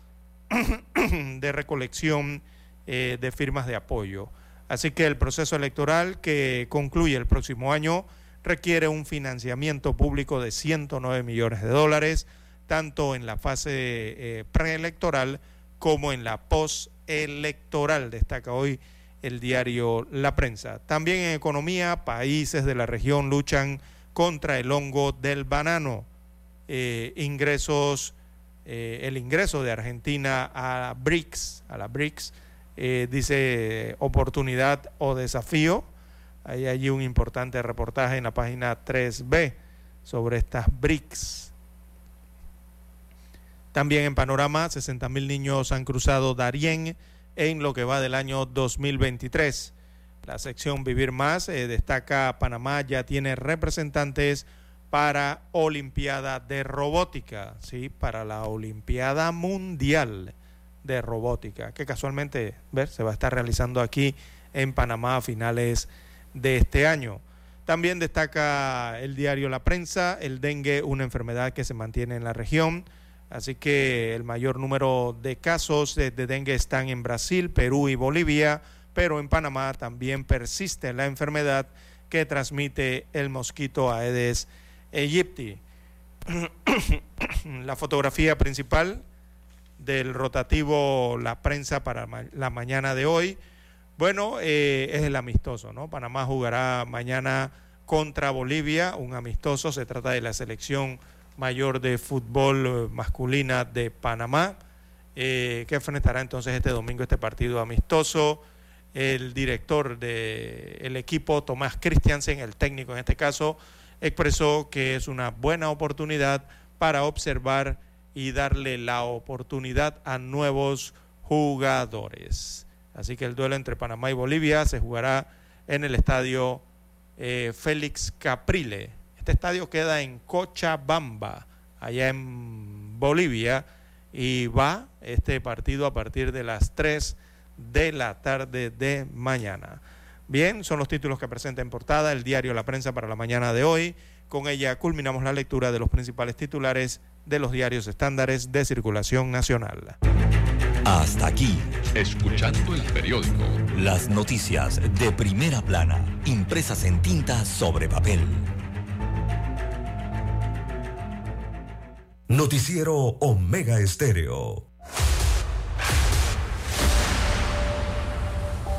(coughs) de recolección eh, de firmas de apoyo. Así que el proceso electoral que concluye el próximo año requiere un financiamiento público de 109 millones de dólares, tanto en la fase eh, preelectoral como en la postelectoral, destaca hoy el diario La Prensa. También en economía, países de la región luchan contra el hongo del banano. Eh, ingresos, eh, el ingreso de Argentina a BRICS, a la BRICS, dice oportunidad o desafío hay allí un importante reportaje en la página 3B sobre estas BRICS. También en Panorama, 60 mil niños han cruzado Darién en lo que va del año 2023. La sección Vivir Más eh, destaca Panamá ya tiene representantes para Olimpiada de Robótica, ¿sí? para la Olimpiada Mundial de Robótica, que casualmente ver, se va a estar realizando aquí en Panamá a finales de este año. También destaca el diario La Prensa, el dengue, una enfermedad que se mantiene en la región. Así que el mayor número de casos de, dengue están en Brasil, Perú y Bolivia, pero en Panamá también persiste la enfermedad que transmite el mosquito Aedes aegypti. (coughs) la fotografía principal del rotativo La Prensa para la mañana de hoy bueno, eh, es el amistoso, ¿no? Panamá jugará mañana contra Bolivia, un amistoso, se trata de la selección mayor de fútbol eh, masculina de Panamá, eh, que enfrentará entonces este domingo este partido amistoso. El director del equipo, Tomás Christiansen, el técnico en este caso, expresó que es una buena oportunidad para observar y darle la oportunidad a nuevos jugadores. Así que el duelo entre Panamá y Bolivia se jugará en el estadio eh, Félix Caprile. Este estadio queda en Cochabamba, allá en Bolivia, y va este partido a partir de las 3 de la tarde de mañana. Bien, son los títulos que presenta en portada el diario La Prensa para la mañana de hoy. Con ella culminamos la lectura de los principales titulares de los diarios estándares de circulación nacional. Hasta aquí, escuchando el periódico. Las noticias de primera plana, impresas en tinta sobre papel. Noticiero Omega Estéreo.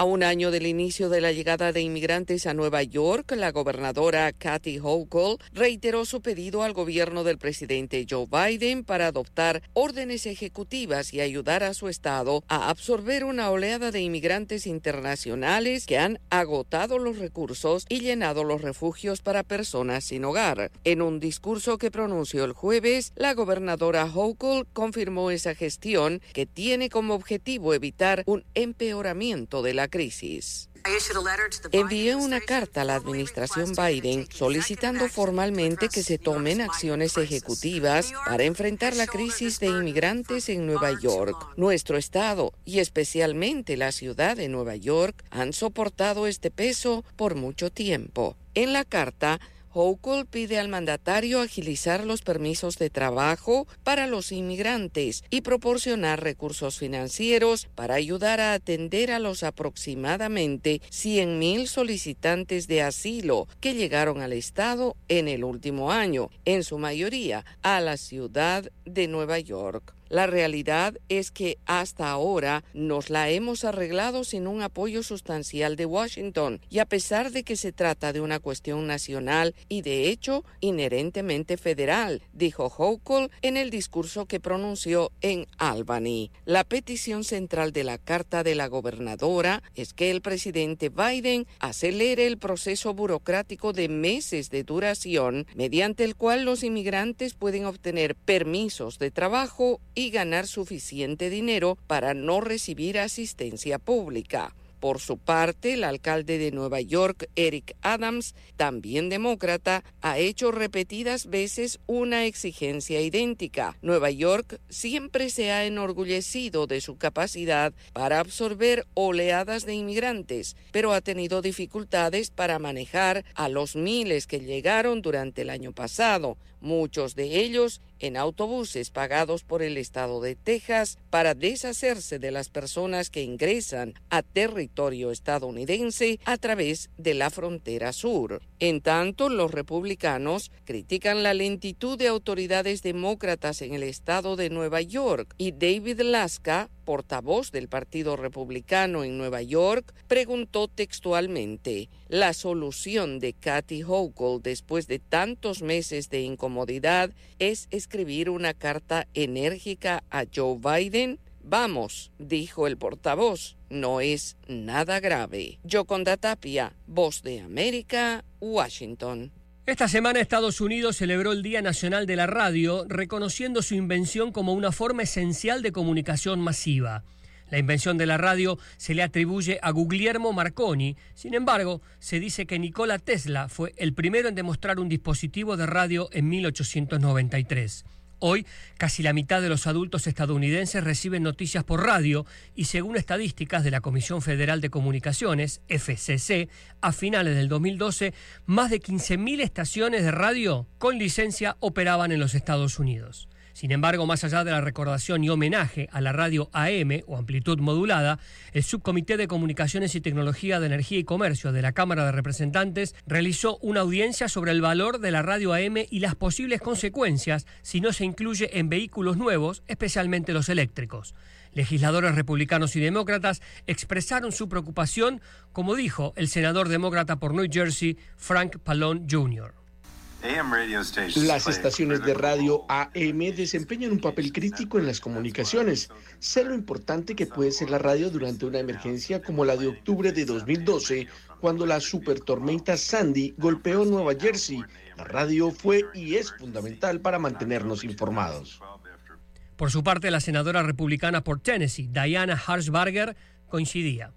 A un año del inicio de la llegada de inmigrantes a Nueva York, la gobernadora Kathy Hochul reiteró su pedido al gobierno del presidente Joe Biden para adoptar órdenes ejecutivas y ayudar a su estado a absorber una oleada de inmigrantes internacionales que han agotado los recursos y llenado los refugios para personas sin hogar. En un discurso que pronunció el jueves, la gobernadora Hochul confirmó esa gestión que tiene como objetivo evitar un empeoramiento de la crisis. Envié una carta a la administración Biden solicitando formalmente que se tomen acciones ejecutivas para enfrentar la crisis de inmigrantes en Nueva York. Nuestro estado y especialmente la ciudad de Nueva York han soportado este peso por mucho tiempo. En la carta, Hochul pide al mandatario agilizar los permisos de trabajo para los inmigrantes y proporcionar recursos financieros para ayudar a atender a los aproximadamente 100.000 solicitantes de asilo que llegaron al estado en el último año, en su mayoría a la ciudad de Nueva York. La realidad es que hasta ahora nos la hemos arreglado sin un apoyo sustancial de Washington y a pesar de que se trata de una cuestión nacional y de hecho inherentemente federal, dijo Hochul en el discurso que pronunció en Albany. La petición central de la carta de la gobernadora es que el presidente Biden acelere el proceso burocrático de meses de duración mediante el cual los inmigrantes pueden obtener permisos de trabajo y ganar suficiente dinero para no recibir asistencia pública. Por su parte, el alcalde de Nueva York, Eric Adams, también demócrata, ha hecho repetidas veces una exigencia idéntica. Nueva York siempre se ha enorgullecido de su capacidad para absorber oleadas de inmigrantes, pero ha tenido dificultades para manejar a los miles que llegaron durante el año pasado, muchos de ellos en autobuses pagados por el estado de Texas para deshacerse de las personas que ingresan a territorio estadounidense a través de la frontera sur. En tanto, los republicanos critican la lentitud de autoridades demócratas en el estado de Nueva York y David Laska, portavoz del Partido Republicano en Nueva York, preguntó textualmente, ¿la solución de Kathy Hochul después de tantos meses de incomodidad es escribir una carta enérgica a Joe Biden? Vamos, dijo el portavoz, no es nada grave. Yoconda Tapia, Voz de América, Washington. Esta semana Estados Unidos celebró el Día Nacional de la Radio, reconociendo su invención como una forma esencial de comunicación masiva. La invención de la radio se le atribuye a Guglielmo Marconi, sin embargo, se dice que Nikola Tesla fue el primero en demostrar un dispositivo de radio en 1893. Hoy, casi la mitad de los adultos estadounidenses reciben noticias por radio y según estadísticas de la Comisión Federal de Comunicaciones, FCC, a finales del 2012, más de 15.000 estaciones de radio con licencia operaban en los Estados Unidos. Sin embargo, más allá de la recordación y homenaje a la radio AM o amplitud modulada, el Subcomité de Comunicaciones y Tecnología de Energía y Comercio de la Cámara de Representantes realizó una audiencia sobre el valor de la radio AM y las posibles consecuencias si no se incluye en vehículos nuevos, especialmente los eléctricos. Legisladores republicanos y demócratas expresaron su preocupación, como dijo el senador demócrata por New Jersey, Frank Pallone Jr. Las estaciones de radio AM desempeñan un papel crítico en las comunicaciones. Sé lo importante que puede ser la radio durante una emergencia como la de octubre de 2012, cuando la supertormenta Sandy golpeó Nueva Jersey. La radio fue y es fundamental para mantenernos informados. Por su parte, la senadora republicana por Tennessee, Diana Harshbarger, coincidía.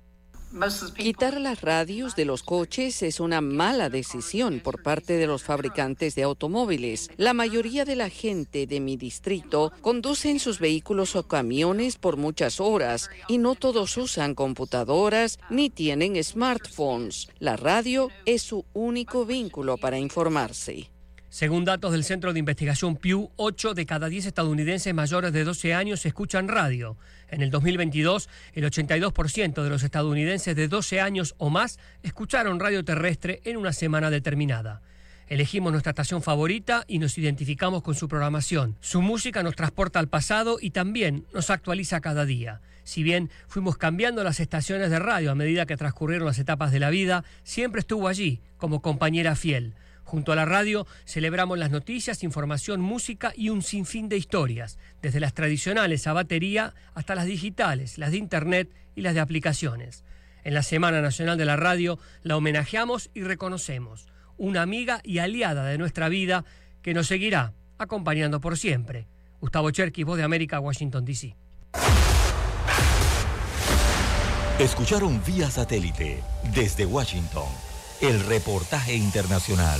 Quitar las radios de los coches es una mala decisión por parte de los fabricantes de automóviles. La mayoría de la gente de mi distrito conducen sus vehículos o camiones por muchas horas y no todos usan computadoras ni tienen smartphones. La radio es su único vínculo para informarse. Según datos del Centro de Investigación Pew, 8 de cada 10 estadounidenses mayores de 12 años escuchan radio. En el 2022, el 82% de los estadounidenses de 12 años o más escucharon radio terrestre en una semana determinada. Elegimos nuestra estación favorita y nos identificamos con su programación. Su música nos transporta al pasado y también nos actualiza cada día. Si bien fuimos cambiando las estaciones de radio a medida que transcurrieron las etapas de la vida, siempre estuvo allí como compañera fiel. Junto a la radio celebramos las noticias, información, música y un sinfín de historias, desde las tradicionales a batería hasta las digitales, las de Internet y las de aplicaciones. En la Semana Nacional de la Radio la homenajeamos y reconocemos, una amiga y aliada de nuestra vida que nos seguirá acompañando por siempre. Gustavo Cherkis, Voz de América, Washington, D.C. Escucharon vía satélite desde Washington el reportaje internacional.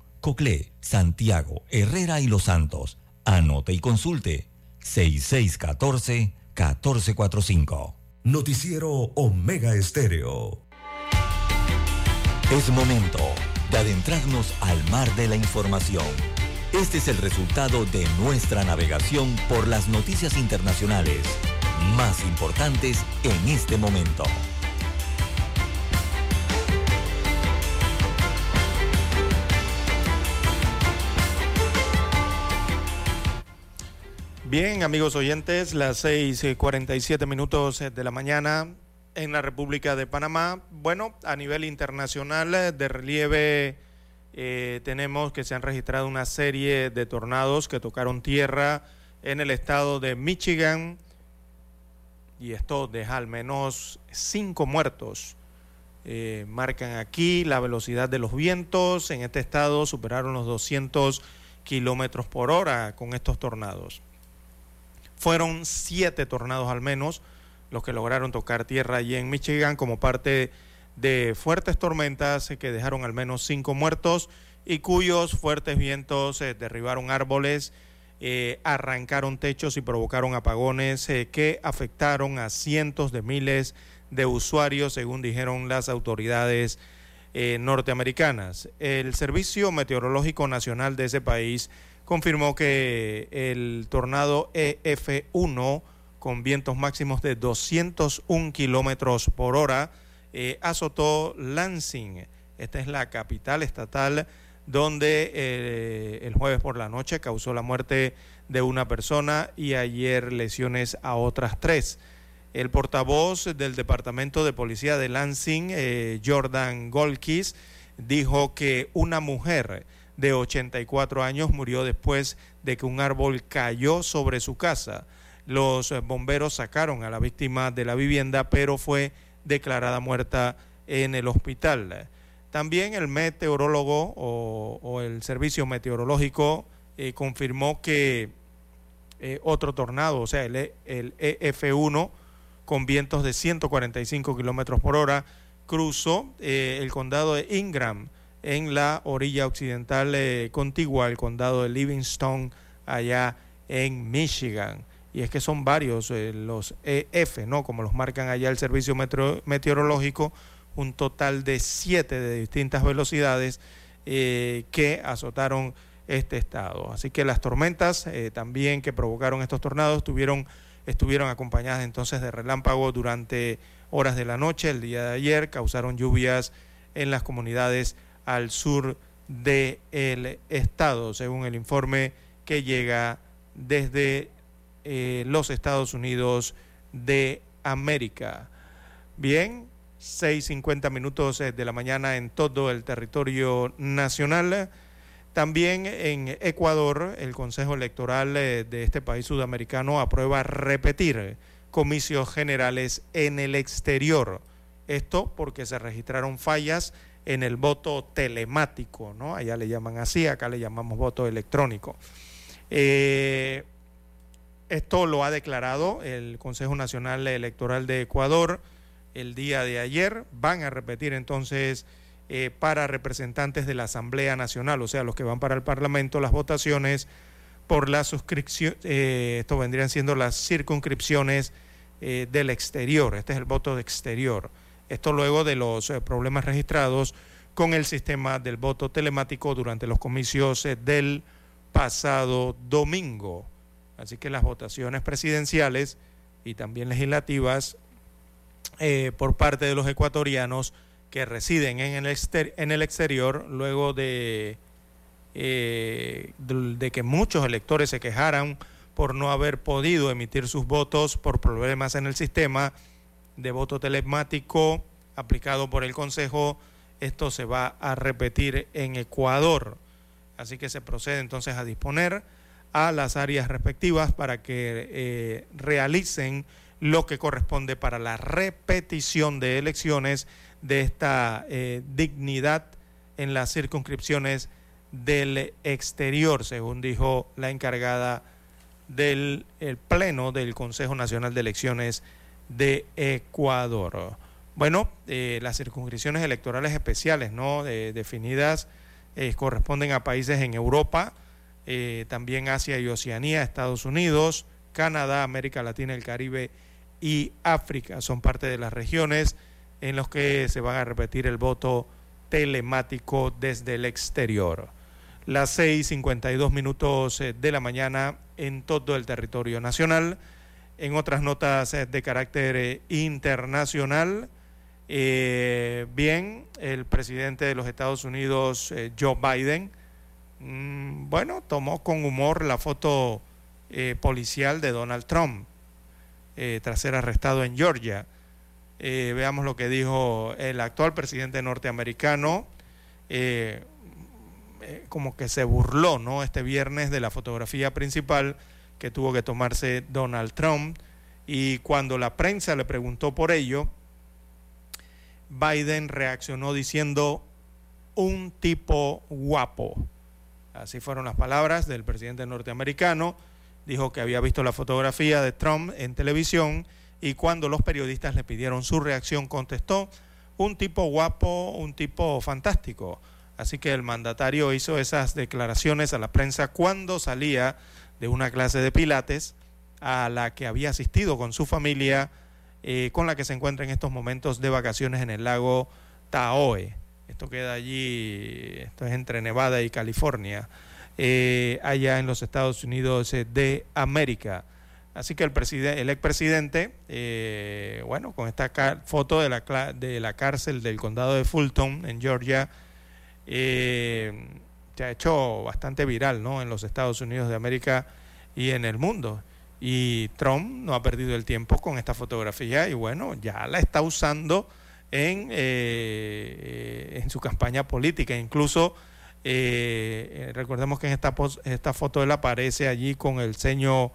Coclé, Santiago, Herrera y Los Santos. Anote y consulte 6614-1445. Noticiero Omega Estéreo. Es momento de adentrarnos al mar de la información. Este es el resultado de nuestra navegación por las noticias internacionales más importantes en este momento. Bien, amigos oyentes, las 6:47 minutos de la mañana en la República de Panamá. Bueno, a nivel internacional de relieve eh, tenemos que se han registrado una serie de tornados que tocaron tierra en el estado de Michigan y esto deja al menos cinco muertos. Eh, marcan aquí la velocidad de los vientos en este estado superaron los 200 kilómetros por hora con estos tornados. Fueron siete tornados al menos los que lograron tocar tierra allí en Michigan como parte de fuertes tormentas que dejaron al menos cinco muertos y cuyos fuertes vientos eh, derribaron árboles, eh, arrancaron techos y provocaron apagones eh, que afectaron a cientos de miles de usuarios, según dijeron las autoridades norteamericanas. El Servicio Meteorológico Nacional de ese país confirmó que el tornado EF1 con vientos máximos de 201 kilómetros por hora eh, azotó Lansing. Esta es la capital estatal donde eh, el jueves por la noche causó la muerte de una persona y ayer lesiones a otras tres. El portavoz del Departamento de Policía de Lansing, eh, Jordan Golkis, dijo que una mujer de 84 años murió después de que un árbol cayó sobre su casa. Los bomberos sacaron a la víctima de la vivienda, pero fue declarada muerta en el hospital. También el meteorólogo o, el servicio meteorológico eh, confirmó que eh, otro tornado, o sea, el, el EF1, con vientos de 145 kilómetros por hora, cruzó eh, el condado de Ingram en la orilla occidental eh, contigua al condado de Livingston, allá en Michigan. Y es que son varios eh, los EF, ¿no? Como los marcan allá el Servicio Meteorológico, un total de siete de distintas velocidades eh, que azotaron este estado. Así que las tormentas también que provocaron estos tornados estuvieron, estuvieron acompañadas entonces de relámpagos durante horas de la noche. El día de ayer causaron lluvias en las comunidades al sur del estado, según el informe que llega desde eh, los Estados Unidos de América. Bien, 6.50 minutos eh, de la mañana en todo el territorio nacional. También en Ecuador, el Consejo Electoral eh, de este país sudamericano aprueba repetir comicios generales en el exterior. Esto porque se registraron fallas en el voto telemático, ¿no? Allá le llaman así, acá le llamamos voto electrónico. Eh, esto lo ha declarado el Consejo Nacional Electoral de Ecuador el día de ayer. Van a repetir entonces eh, para representantes de la Asamblea Nacional, o sea, los que van para el Parlamento, las votaciones por la suscripción, eh, esto vendrían siendo las circunscripciones del exterior, este es el voto de exterior. Esto luego de los eh, problemas registrados con el sistema del voto telemático durante los comicios eh, del pasado domingo. Así que las votaciones presidenciales y también legislativas eh, por parte de los ecuatorianos que residen en el, en el exterior luego de, de que muchos electores se quejaran por no haber podido emitir sus votos por problemas en el sistema de voto telemático aplicado por el Consejo. Esto se va a repetir en Ecuador. Así que se procede entonces a disponer a las áreas respectivas para que eh, realicen lo que corresponde para la repetición de elecciones de esta eh, dignidad en las circunscripciones del exterior, según dijo la encargada del Pleno del Consejo Nacional de Elecciones de Ecuador. Bueno, eh, las circunscripciones electorales especiales, ¿no? definidas, eh, corresponden a países en Europa, eh, también Asia y Oceanía, Estados Unidos, Canadá, América Latina, el Caribe y África. Son parte de las regiones en las que se va a repetir el voto telemático desde el exterior. Las 6.52 minutos de la mañana en todo el territorio nacional. En otras notas eh, de carácter eh, internacional, bien, el presidente de los Estados Unidos, Joe Biden, mm, bueno, tomó con humor la foto policial de Donald Trump tras ser arrestado en Georgia. veamos lo que dijo el actual presidente norteamericano. Eh, como que se burló, ¿no? Este viernes de la fotografía principal que tuvo que tomarse Donald Trump y cuando la prensa le preguntó por ello, Biden reaccionó diciendo un tipo guapo. Así fueron las palabras del presidente norteamericano. Dijo que había visto la fotografía de Trump en televisión y cuando los periodistas le pidieron su reacción contestó, un tipo guapo, un tipo fantástico. Así que el mandatario hizo esas declaraciones a la prensa cuando salía de una clase de pilates a la que había asistido con su familia, eh, con la que se encuentra en estos momentos de vacaciones en el lago Tahoe. Esto queda allí, esto es entre Nevada y California, eh, allá en los Estados Unidos eh, de América. Así que el, el expresidente, bueno, con esta foto de la, de la cárcel del condado de Fulton, en Georgia, eh, se ha hecho bastante viral ¿no? en los Estados Unidos de América y en el mundo. Y Trump no ha perdido el tiempo con esta fotografía y bueno, ya la está usando en, eh, en su campaña política. Incluso eh, recordemos que en esta, esta foto él aparece allí con el ceño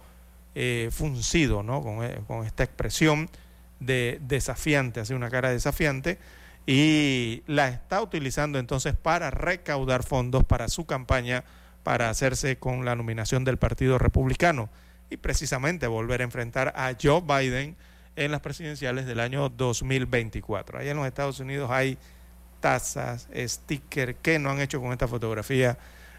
eh, funcido, ¿no? con, con esta expresión de desafiante, hace una cara desafiante y la está utilizando entonces para recaudar fondos para su campaña para hacerse con la nominación del Partido Republicano y precisamente volver a enfrentar a Joe Biden en las presidenciales del año 2024. Allá en los Estados Unidos hay tazas, stickers que no han hecho con esta fotografía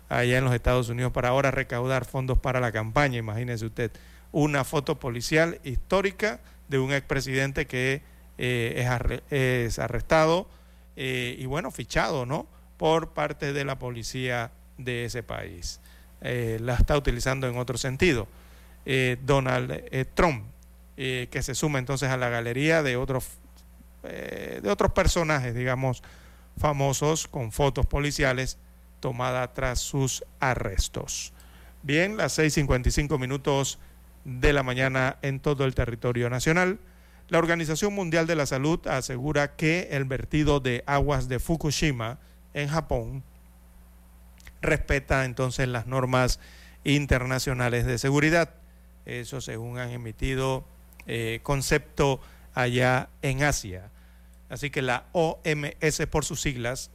allá en los Estados Unidos para ahora recaudar fondos para la campaña. Imagínese usted, una foto policial histórica de un expresidente que eh, es, arrestado eh, y bueno, fichado, ¿no? Por parte de la policía de ese país. Eh, la está utilizando en otro sentido. Donald Trump, que se suma entonces a la galería de otros, de otros personajes, digamos, famosos con fotos policiales tomadas tras sus arrestos. Bien, las 6.55 minutos de la mañana en todo el territorio nacional. La Organización Mundial de la Salud asegura que el vertido de aguas de Fukushima en Japón respeta entonces las normas internacionales de seguridad. Eso según han emitido eh, concepto allá en Asia. Así que la OMS por sus siglas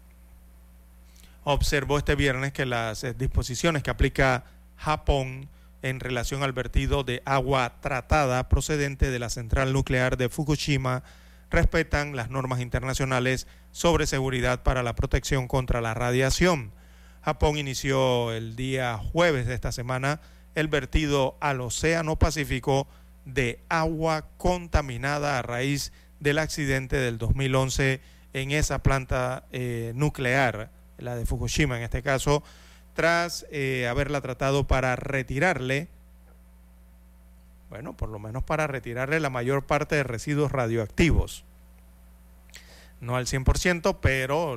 observó este viernes que las eh, disposiciones que aplica Japón en relación al vertido de agua tratada procedente de la central nuclear de Fukushima respetan las normas internacionales sobre seguridad para la protección contra la radiación. Japón inició el día jueves de esta semana el vertido al Océano Pacífico de agua contaminada a raíz del accidente del 2011 en esa planta eh, nuclear, la de Fukushima en este caso, tras eh, haberla tratado para retirarle, bueno, por lo menos para retirarle la mayor parte de residuos radioactivos. No al 100%, pero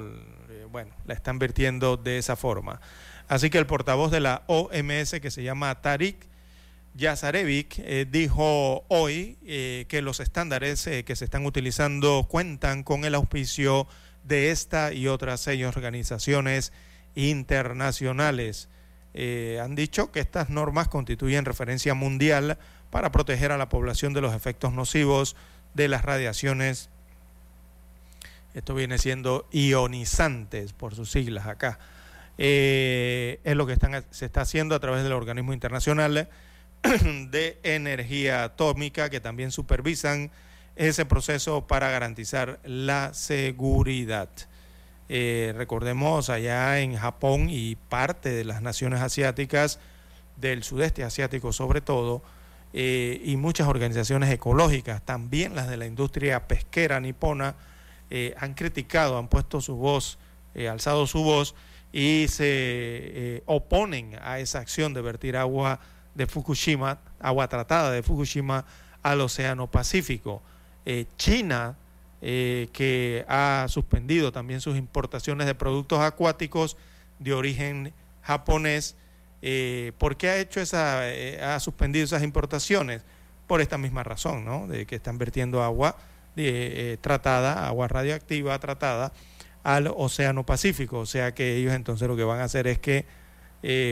eh, bueno, la están vertiendo de esa forma. Así que el portavoz de la OMS, que se llama Tarik Yazarevic, eh, dijo hoy que los estándares que se están utilizando cuentan con el auspicio de esta y otras seis organizaciones internacionales. Eh, han dicho que estas normas constituyen referencia mundial para proteger a la población de los efectos nocivos de las radiaciones. Esto viene siendo ionizantes por sus siglas acá. Eh, es lo que se está haciendo a través del organismo internacional (clears throat) de energía atómica que también supervisan ese proceso para garantizar la seguridad. Eh, recordemos allá en Japón y parte de las naciones asiáticas, del sudeste asiático sobre todo, eh, y muchas organizaciones ecológicas, también las de la industria pesquera nipona, eh, han criticado, han puesto su voz, alzado su voz y se oponen a esa acción de vertir agua de Fukushima, agua tratada de Fukushima, al Océano Pacífico. China, que ha suspendido también sus importaciones de productos acuáticos de origen japonés, eh, ¿Por qué ha hecho esa, eh, ha suspendido esas importaciones? Por esta misma razón, ¿no? De que están vertiendo agua eh, tratada, agua radioactiva tratada al Océano Pacífico. O sea que ellos entonces lo que van a hacer es que,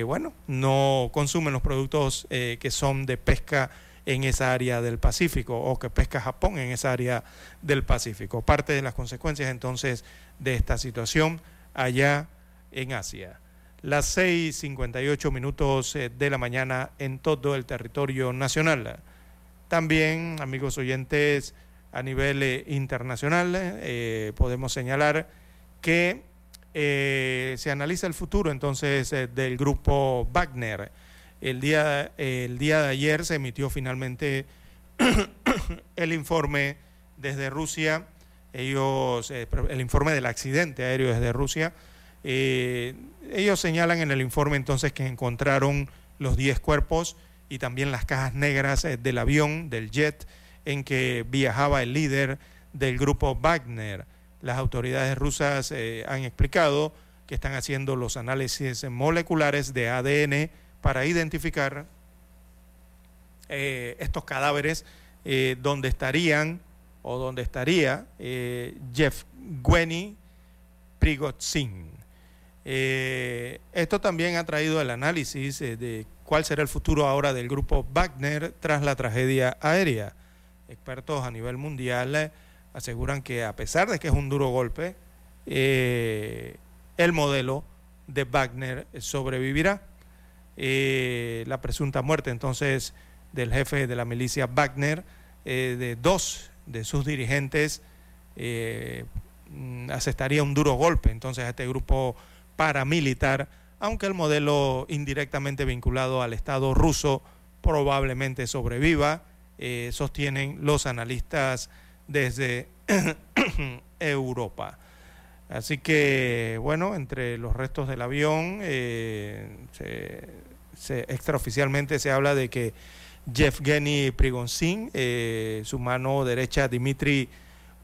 bueno, no consumen los productos que son de pesca en esa área del Pacífico o que pesca Japón en esa área del Pacífico. Parte de las consecuencias entonces de esta situación allá en Asia las 6.58 minutos eh, de la mañana en todo el territorio nacional. También, amigos oyentes, a nivel eh, internacional, eh, podemos señalar que se analiza el futuro entonces del grupo Wagner. El día, el día de ayer se emitió finalmente (coughs) el informe desde Rusia, ellos, el informe del accidente aéreo desde Rusia eh, ellos señalan en el informe entonces que encontraron los 10 cuerpos y también las cajas negras eh, del avión, del jet, en que viajaba el líder del grupo Wagner. Las autoridades rusas eh, han explicado que están haciendo los análisis moleculares de ADN para identificar estos cadáveres donde estarían o donde estaría Jeff Gwenny Prigozhin. Eh, esto también ha traído el análisis eh, de cuál será el futuro ahora del grupo Wagner tras la tragedia aérea. Expertos a nivel mundial eh, aseguran que a pesar de que es un duro golpe, el modelo de Wagner sobrevivirá. La presunta muerte entonces del jefe de la milicia Wagner, de dos de sus dirigentes, mm, asestaría un duro golpe entonces a este grupo paramilitar, aunque el modelo indirectamente vinculado al Estado ruso probablemente sobreviva, eh, sostienen los analistas desde (coughs) Europa. Así que, bueno, entre los restos del avión, eh, extraoficialmente se habla de que Yevgeny Prigonsin, eh, su mano derecha Dmitry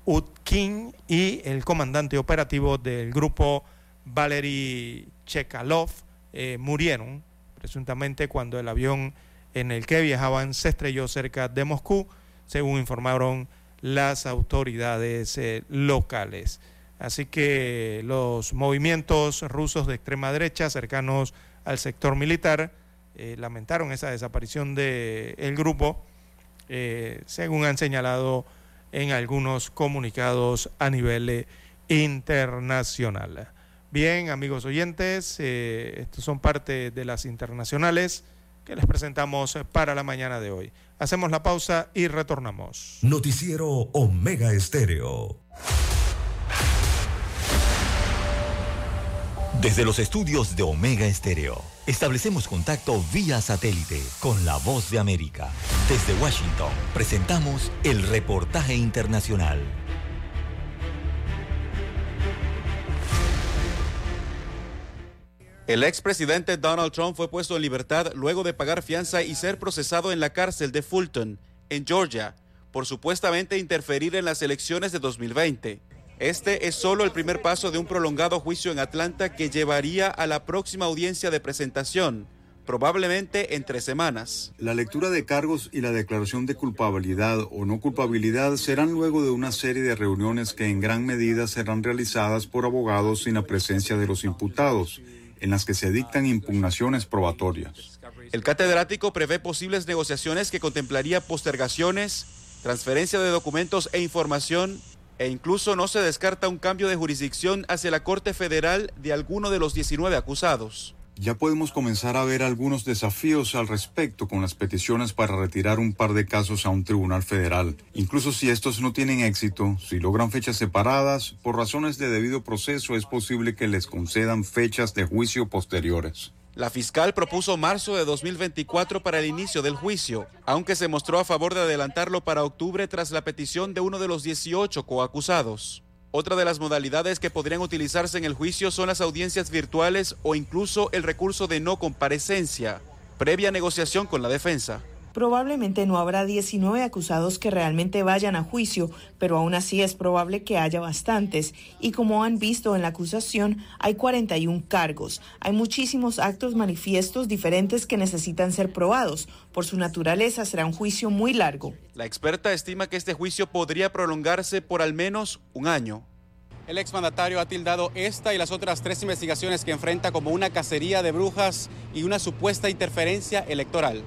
Utkin y el comandante operativo del grupo Valery Chekalov eh, murieron presuntamente cuando el avión en el que viajaban se estrelló cerca de Moscú, según informaron las autoridades eh, locales. Así que los movimientos rusos de extrema derecha cercanos al sector militar eh, lamentaron esa desaparición del el grupo, según han señalado en algunos comunicados a nivel internacional. Bien, amigos oyentes, eh, estos son parte de las internacionales que les presentamos para la mañana de hoy. Hacemos la pausa y retornamos. Noticiero Omega Estéreo. Desde los estudios de Omega Estéreo, establecemos contacto vía satélite con la voz de América. Desde Washington, presentamos el reportaje internacional. El expresidente Donald Trump fue puesto en libertad luego de pagar fianza y ser procesado en la cárcel de Fulton, en Georgia, por supuestamente interferir en las elecciones de 2020. Este es solo el primer paso de un prolongado juicio en Atlanta que llevaría a la próxima audiencia de presentación, probablemente en tres semanas. La lectura de cargos y la declaración de culpabilidad o no culpabilidad serán luego de una serie de reuniones que en gran medida serán realizadas por abogados sin la presencia de los imputados en las que se dictan impugnaciones probatorias. El catedrático prevé posibles negociaciones que contemplaría postergaciones, transferencia de documentos e información e incluso no se descarta un cambio de jurisdicción hacia la Corte Federal de alguno de los 19 acusados. Ya podemos comenzar a ver algunos desafíos al respecto con las peticiones para retirar un par de casos a un tribunal federal. Incluso si estos no tienen éxito, si logran fechas separadas, por razones de debido proceso es posible que les concedan fechas de juicio posteriores. La fiscal propuso marzo de 2024 para el inicio del juicio, aunque se mostró a favor de adelantarlo para octubre tras la petición de uno de los 18 coacusados. Otra de las modalidades que podrían utilizarse en el juicio son las audiencias virtuales o incluso el recurso de no comparecencia, previa negociación con la defensa. Probablemente no habrá 19 acusados que realmente vayan a juicio, pero aún así es probable que haya bastantes. Y como han visto en la acusación, hay 41 cargos. Hay muchísimos actos manifiestos diferentes que necesitan ser probados. Por su naturaleza será un juicio muy largo. La experta estima que este juicio podría prolongarse por al menos un año. El exmandatario ha tildado esta y las otras tres investigaciones que enfrenta como una cacería de brujas y una supuesta interferencia electoral.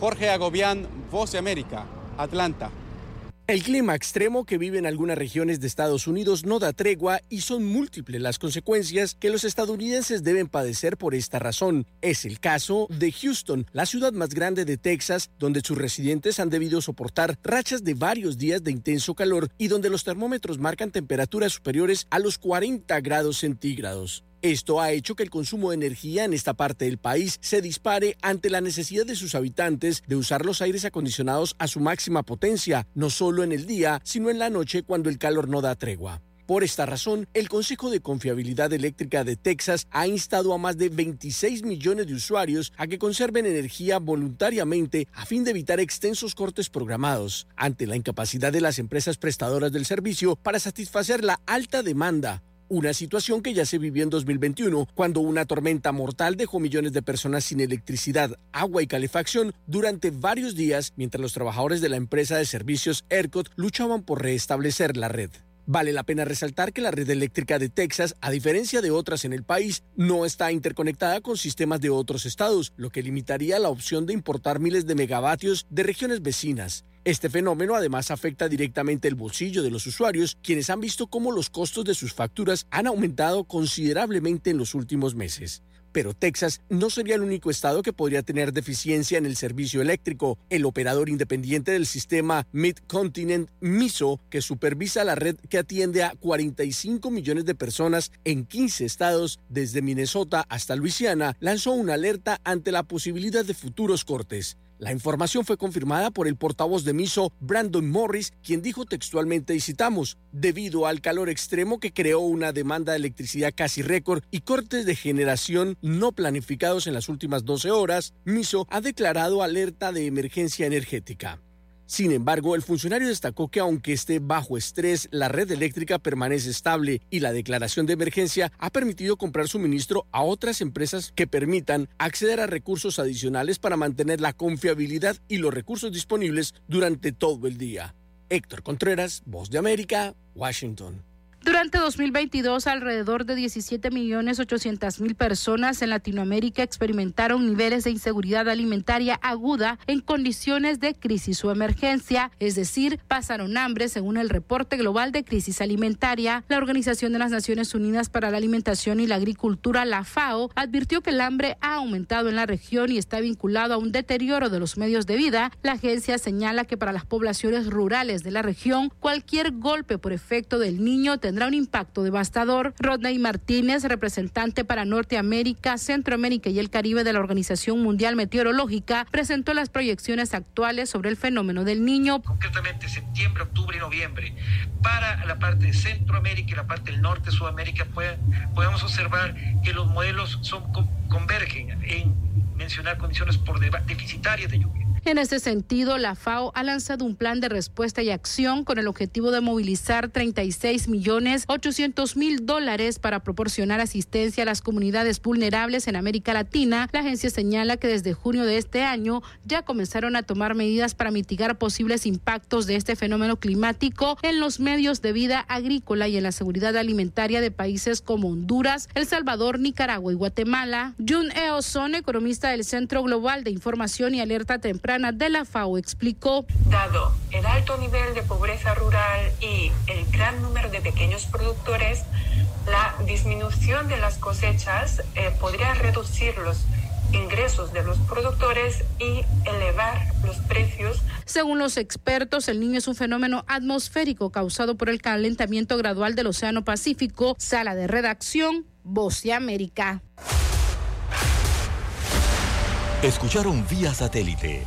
Jorge Agobián, Voz de América, Atlanta. El clima extremo que vive en algunas regiones de Estados Unidos no da tregua y son múltiples las consecuencias que los estadounidenses deben padecer por esta razón. Es el caso de Houston, la ciudad más grande de Texas, donde sus residentes han debido soportar rachas de varios días de intenso calor y donde los termómetros marcan temperaturas superiores a los 40 grados centígrados. Esto ha hecho que el consumo de energía en esta parte del país se dispare ante la necesidad de sus habitantes de usar los aires acondicionados a su máxima potencia, no solo en el día, sino en la noche cuando el calor no da tregua. Por esta razón, el Consejo de Confiabilidad Eléctrica de Texas ha instado a más de 26 millones de usuarios a que conserven energía voluntariamente a fin de evitar extensos cortes programados, ante la incapacidad de las empresas prestadoras del servicio para satisfacer la alta demanda una situación que ya se vivió en 2021, cuando una tormenta mortal dejó millones de personas sin electricidad, agua y calefacción durante varios días, mientras los trabajadores de la empresa de servicios ERCOT luchaban por restablecer la red. Vale la pena resaltar que la red eléctrica de Texas, a diferencia de otras en el país, no está interconectada con sistemas de otros estados, lo que limitaría la opción de importar miles de megavatios de regiones vecinas. Este fenómeno además afecta directamente el bolsillo de los usuarios, quienes han visto cómo los costos de sus facturas han aumentado considerablemente en los últimos meses. Pero Texas no sería el único estado que podría tener deficiencia en el servicio eléctrico. El operador independiente del sistema Mid-Continent MISO, que supervisa la red que atiende a 45 millones de personas en 15 estados, desde Minnesota hasta Luisiana, lanzó una alerta ante la posibilidad de futuros cortes. La información fue confirmada por el portavoz de MISO, Brandon Morris, quien dijo textualmente, y citamos, debido al calor extremo que creó una demanda de electricidad casi récord y cortes de generación no planificados en las últimas 12 horas, MISO ha declarado alerta de emergencia energética. Sin embargo, el funcionario destacó que aunque esté bajo estrés, la red eléctrica permanece estable y la declaración de emergencia ha permitido comprar suministro a otras empresas que permitan acceder a recursos adicionales para mantener la confiabilidad y los recursos disponibles durante todo el día. Héctor Contreras, Voz de América, Washington. Durante 2022, alrededor de 17.800.000 personas en Latinoamérica experimentaron niveles de inseguridad alimentaria aguda en condiciones de crisis o emergencia, es decir, pasaron hambre según el reporte global de crisis alimentaria. La Organización de las Naciones Unidas para la Alimentación y la Agricultura, la FAO, advirtió que el hambre ha aumentado en la región y está vinculado a un deterioro de los medios de vida. La agencia señala que para las poblaciones rurales de la región, cualquier golpe por efecto del niño tendrá un impacto devastador. Rodney Martínez, representante para Norteamérica, Centroamérica y el Caribe de la Organización Mundial Meteorológica, presentó las proyecciones actuales sobre el fenómeno del niño. Concretamente septiembre, octubre y noviembre. Para la parte de Centroamérica y la parte del norte de Sudamérica podemos observar que los modelos convergen en mencionar condiciones por deficitarias de lluvia. En este sentido, la FAO ha lanzado un plan de respuesta y acción con el objetivo de movilizar 36 millones 800 mil dólares para proporcionar asistencia a las comunidades vulnerables en América Latina. La agencia señala que desde junio de este año ya comenzaron a tomar medidas para mitigar posibles impactos de este fenómeno climático en los medios de vida agrícola y en la seguridad alimentaria de países como Honduras, El Salvador, Nicaragua y Guatemala. Jun Eoson, economista del Centro Global de Información y Alerta Temprana de la FAO explicó. Dado el alto nivel de pobreza rural y el gran número de pequeños productores, la disminución de las cosechas eh, podría reducir los ingresos de los productores y elevar los precios. Según los expertos, el niño es un fenómeno atmosférico causado por el calentamiento gradual del Océano Pacífico. Sala de redacción, Voz de América. Escucharon vía satélite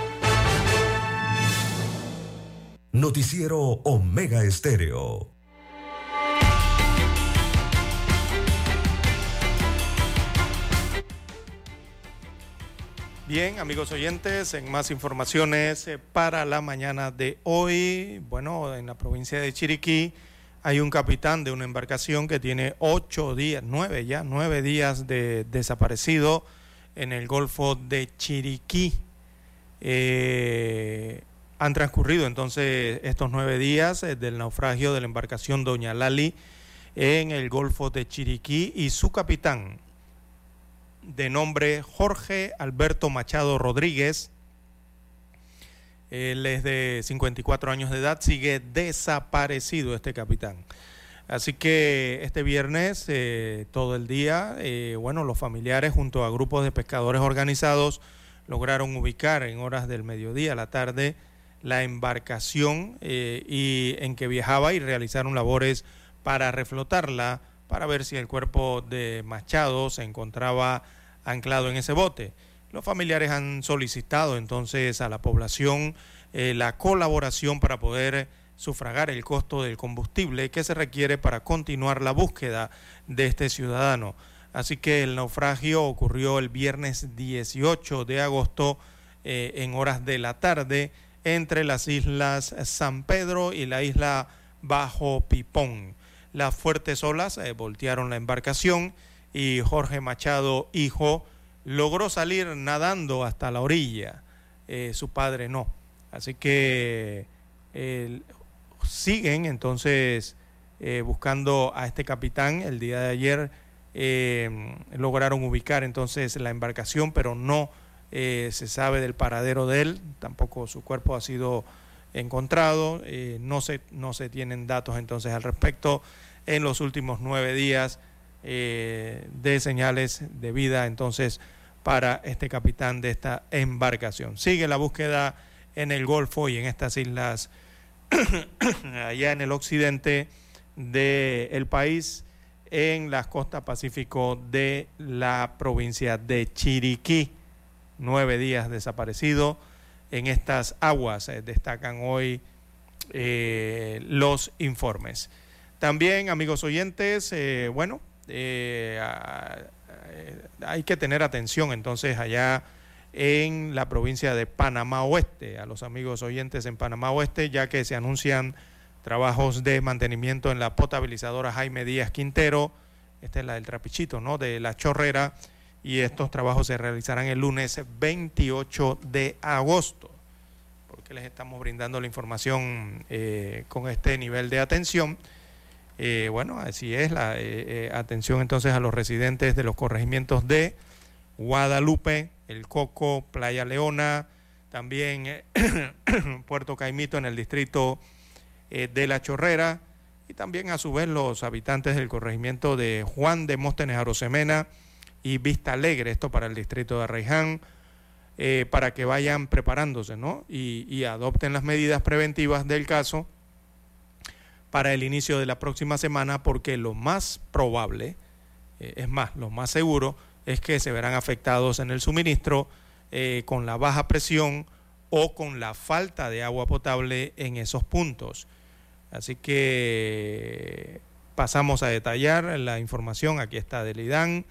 Noticiero Omega Estéreo. Bien, amigos oyentes, en más informaciones eh, para la mañana de hoy, bueno, en la provincia de Chiriquí hay un capitán de una embarcación que tiene ocho días, nueve ya, nueve días de desaparecido en el Golfo de Chiriquí. Eh, han transcurrido entonces estos nueve días eh, del naufragio de la embarcación Doña Lali en el Golfo de Chiriquí y su capitán, de nombre Jorge Alberto Machado Rodríguez. Él es de 54 años de edad, sigue desaparecido este capitán. Así que este viernes, eh, todo el día, eh, bueno, los familiares junto a grupos de pescadores organizados lograron ubicar en horas del mediodía, la tarde, la embarcación eh, y en que viajaba y realizaron labores para reflotarla para ver si el cuerpo de Machado se encontraba anclado en ese bote. Los familiares han solicitado entonces a la población eh, la colaboración para poder sufragar el costo del combustible que se requiere para continuar la búsqueda de este ciudadano. Así que el naufragio ocurrió el viernes 18 de agosto eh, en horas de la tarde entre las islas San Pedro y la isla Bajo Pipón. Las fuertes olas eh, voltearon la embarcación y Jorge Machado, hijo, logró salir nadando hasta la orilla. Eh, su padre no. Así que eh, siguen entonces buscando a este capitán. El día de ayer lograron ubicar entonces la embarcación, pero no se sabe del paradero de él. Tampoco su cuerpo ha sido encontrado, eh, no, se, no se tienen datos entonces al respecto en los últimos nueve días eh, de señales de vida entonces para este capitán de esta embarcación. Sigue la búsqueda en el Golfo y en estas islas (coughs) allá en el occidente del país, en las costas pacífico de la provincia de Chiriquí. Nueve días desaparecido en estas aguas, eh, destacan hoy eh, los informes. También, amigos oyentes, eh, bueno, hay que tener atención entonces allá en la provincia de Panamá Oeste, a los amigos oyentes en Panamá Oeste, ya que se anuncian trabajos de mantenimiento en la potabilizadora Jaime Díaz Quintero, esta es la del trapichito, ¿no? De la chorrera, y estos trabajos se realizarán el lunes 28 de agosto. Porque les estamos brindando la información eh, con este nivel de atención. Eh, bueno, así es, la eh, atención entonces a los residentes de los corregimientos de Guadalupe, El Coco, Playa Leona, también (clears throat) Puerto Caimito en el distrito de La Chorrera y también a su vez los habitantes del corregimiento de Juan de Móstenes Arosemena, y Vista Alegre, esto para el distrito de Arraiján, eh, para que vayan preparándose ¿no? y, adopten las medidas preventivas del caso para el inicio de la próxima semana, porque lo más probable, eh, es más, lo más seguro, es que se verán afectados en el suministro eh, con la baja presión o con la falta de agua potable en esos puntos. Así que pasamos a detallar la información, aquí está del IDAN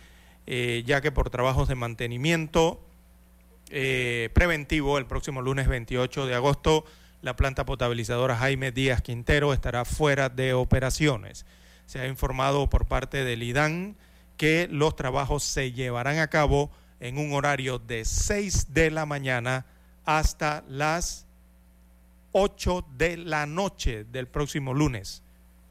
eh, ya que por trabajos de mantenimiento eh, preventivo, el próximo lunes 28 de agosto, la planta potabilizadora Jaime Díaz Quintero estará fuera de operaciones. Se ha informado por parte del IDAN que los trabajos se llevarán a cabo en un horario de 6 de la mañana hasta las 8 de la noche del próximo lunes.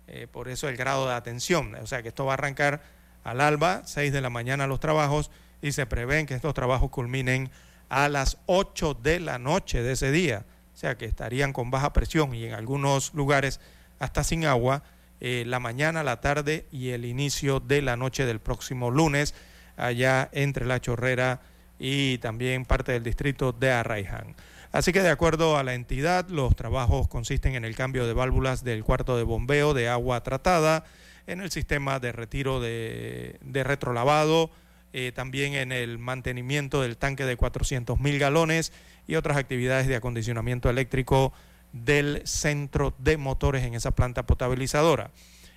Eh, por eso el grado de atención. O sea que esto va a arrancar al alba, 6 de la mañana los trabajos, y se prevén que estos trabajos culminen a las 8 de la noche de ese día. O sea que estarían con baja presión y en algunos lugares hasta sin agua eh, la mañana, la tarde y el inicio de la noche del próximo lunes allá entre La Chorrera y también parte del distrito de Arraiján. Así que de acuerdo a la entidad, los trabajos consisten en el cambio de válvulas del cuarto de bombeo de agua tratada, en el sistema de retiro de, retrolavado, eh, también en el mantenimiento del tanque de 400 mil galones y otras actividades de acondicionamiento eléctrico del centro de motores en esa planta potabilizadora.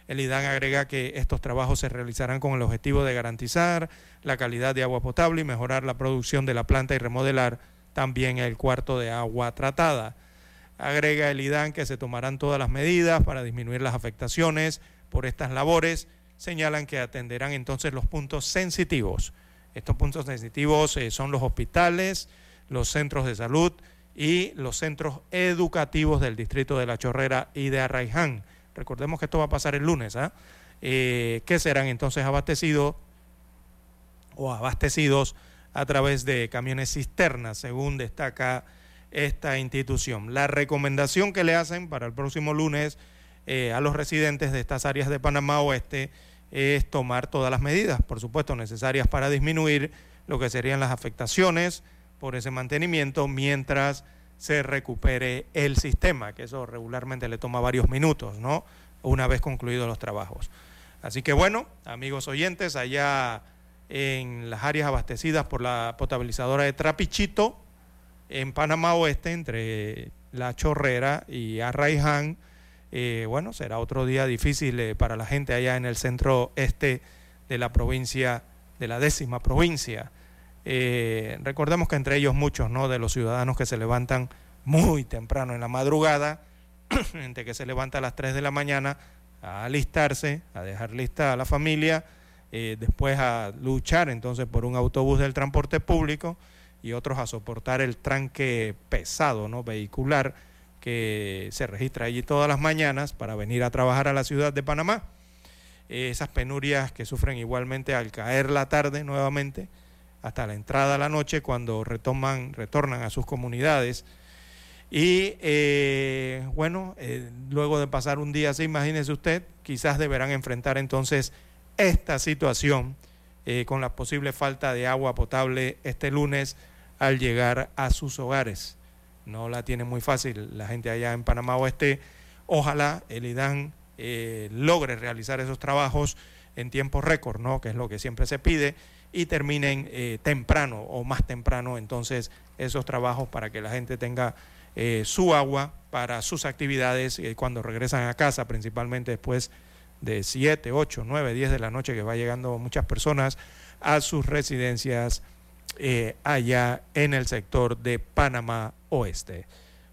El IDAN agrega que estos trabajos se realizarán con el objetivo de garantizar la calidad de agua potable y mejorar la producción de la planta y remodelar también el cuarto de agua tratada. Agrega el IDAN que se tomarán todas las medidas para disminuir las afectaciones por estas labores. Señalan que atenderán entonces los puntos sensitivos. Estos puntos sensitivos eh, son los hospitales, los centros de salud y los centros educativos del distrito de La Chorrera y de Arraiján. Recordemos que esto va a pasar el lunes, ¿ah? eh, que serán entonces abastecidos o abastecidos a través de camiones cisternas, según destaca esta institución. La recomendación que le hacen para el próximo lunes eh, a los residentes de estas áreas de Panamá Oeste es tomar todas las medidas, por supuesto, necesarias para disminuir lo que serían las afectaciones por ese mantenimiento mientras se recupere el sistema, que eso regularmente le toma varios minutos, ¿no? Una vez concluidos los trabajos. Así que bueno, amigos oyentes, allá en las áreas abastecidas por la potabilizadora de Trapichito, en Panamá Oeste, entre La Chorrera y Arraiján. Eh, bueno, será otro día difícil eh, para la gente allá en el centro este de la provincia, de la décima provincia. Eh, recordemos que entre ellos muchos ¿no? de los ciudadanos que se levantan muy temprano en la madrugada, (clears throat) gente que se levanta a las 3 de la mañana a alistarse, a dejar lista a la familia, después a luchar entonces por un autobús del transporte público y otros a soportar el tranque pesado, ¿no? vehicular que se registra allí todas las mañanas para venir a trabajar a la ciudad de Panamá. Eh, esas penurias que sufren igualmente al caer la tarde nuevamente hasta la entrada a la noche cuando retoman, retornan a sus comunidades. Y eh, bueno, luego de pasar un día así, imagínese usted, quizás deberán enfrentar entonces esta situación eh, con la posible falta de agua potable este lunes al llegar a sus hogares. No la tiene muy fácil la gente allá en Panamá Oeste. Ojalá el IDAN eh, logre realizar esos trabajos en tiempo récord, ¿no? que es lo que siempre se pide, y terminen eh, temprano o más temprano entonces esos trabajos para que la gente tenga su agua para sus actividades cuando regresan a casa, principalmente después de 7, 8, 9, 10 de la noche que va llegando muchas personas a sus residencias eh, allá en el sector de Panamá Oeste.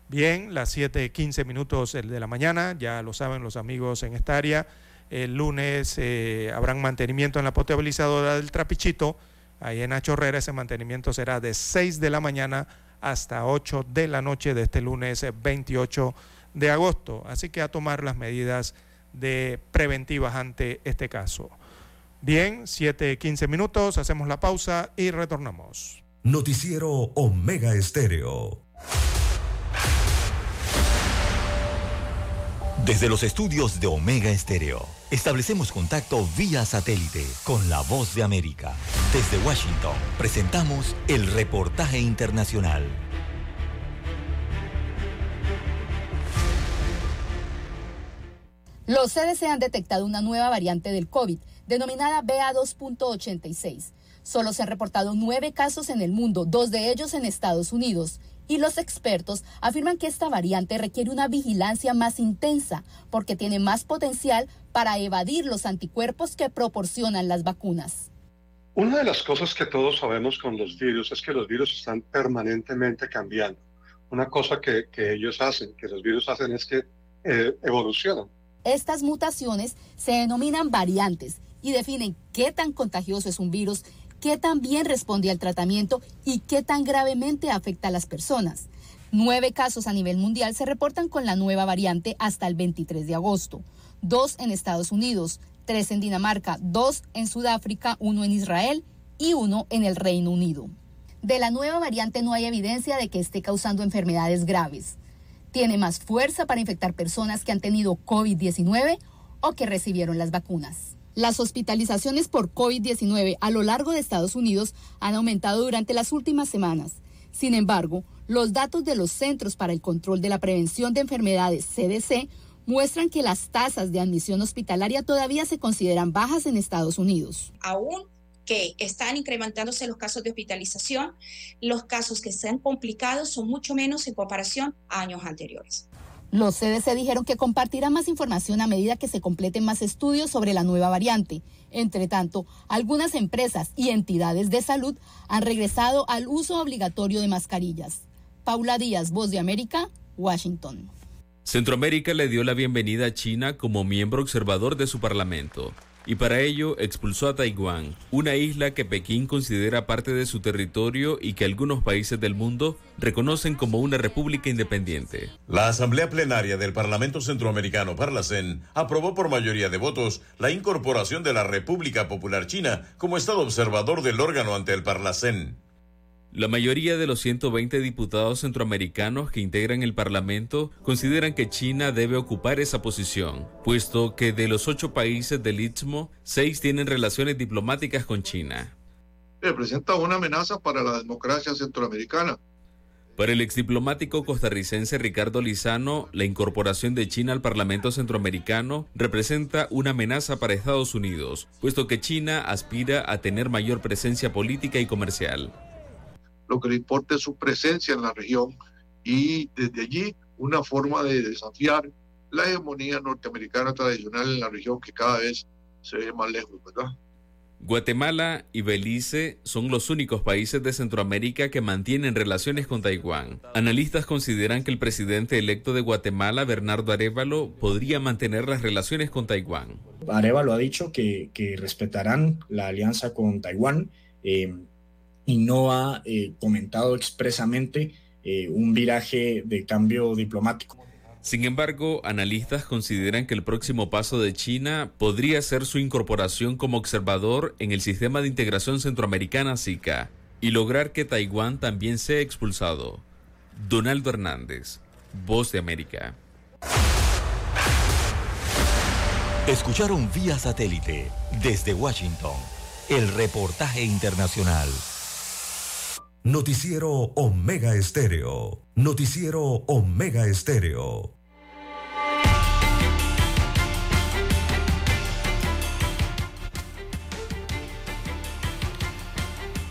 Bien, las 7.15 minutos de la mañana, ya lo saben los amigos en esta área. El lunes eh, habrán mantenimiento en la potabilizadora del Trapichito. Ahí en Achorrera ese mantenimiento será de 6 de la mañana hasta 8 de la noche de este lunes 28 de agosto. Así que a tomar las medidas de preventivas ante este caso. Bien, 7.15 minutos, hacemos la pausa y retornamos. Noticiero Omega Estéreo. Desde los estudios de Omega Estéreo, establecemos contacto vía satélite con la voz de América. Desde Washington, presentamos el reportaje internacional. Los CDC han detectado una nueva variante del COVID, denominada BA2.86. Solo se han reportado nueve casos en el mundo, dos de ellos en Estados Unidos. Y los expertos afirman que esta variante requiere una vigilancia más intensa porque tiene más potencial para evadir los anticuerpos que proporcionan las vacunas. Una de las cosas que todos sabemos con los virus es que los virus están permanentemente cambiando. Una cosa que, ellos hacen, que los virus hacen es que eh, evolucionan estas mutaciones se denominan variantes y definen qué tan contagioso es un virus, qué tan bien responde al tratamiento y qué tan gravemente afecta a las personas. Nueve casos a nivel mundial se reportan con la nueva variante hasta el 23 de agosto. Dos en Estados Unidos, tres en Dinamarca, dos en Sudáfrica, uno en Israel y uno en el Reino Unido. de la nueva variante no hay evidencia de que esté causando enfermedades graves. Tiene más fuerza para infectar personas que han tenido COVID-19 o que recibieron las vacunas. Las hospitalizaciones por COVID-19 a lo largo de Estados Unidos han aumentado durante las últimas semanas. Sin embargo, los datos de los Centros para el Control de la Prevención de Enfermedades, CDC, muestran que las tasas de admisión hospitalaria todavía se consideran bajas en Estados Unidos. Aún que están incrementándose los casos de hospitalización, los casos que se han complicado son mucho menos en comparación a años anteriores. Los CDC dijeron que compartirán más información a medida que se completen más estudios sobre la nueva variante. Entre tanto, algunas empresas y entidades de salud han regresado al uso obligatorio de mascarillas. Paula Díaz, Voz de América, Washington. Centroamérica le dio la bienvenida a China como miembro observador de su parlamento y para ello expulsó a Taiwán, una isla que Pekín considera parte de su territorio y que algunos países del mundo reconocen como una república independiente. La Asamblea Plenaria del Parlamento Centroamericano Parlacén aprobó por mayoría de votos la incorporación de la República Popular China como Estado observador del órgano ante el Parlacén. La mayoría de los 120 diputados centroamericanos que integran el Parlamento consideran que China debe ocupar esa posición, puesto que de los ocho países del Istmo, seis tienen relaciones diplomáticas con China. Representa una amenaza para la democracia centroamericana. Para el exdiplomático costarricense Ricardo Lizano, la incorporación de China al Parlamento Centroamericano representa una amenaza para Estados Unidos, puesto que China aspira a tener mayor presencia política y comercial lo que le importa es su presencia en la región y desde allí una forma de desafiar la hegemonía norteamericana tradicional en la región que cada vez se ve más lejos, ¿verdad? Guatemala y Belice son los únicos países de Centroamérica que mantienen relaciones con Taiwán. Analistas consideran que el presidente electo de Guatemala, Bernardo Arevalo, podría mantener las relaciones con Taiwán. Arevalo ha dicho que, que respetarán la alianza con Taiwán. Eh, y no ha eh, comentado expresamente eh, un viraje de cambio diplomático. Sin embargo, analistas consideran que el próximo paso de China podría ser su incorporación como observador en el sistema de integración centroamericana SICA y lograr que Taiwán también sea expulsado. Donaldo Hernández, Voz de América. Escucharon vía satélite desde Washington el reportaje internacional. Noticiero Omega Estéreo. Noticiero Omega Estéreo.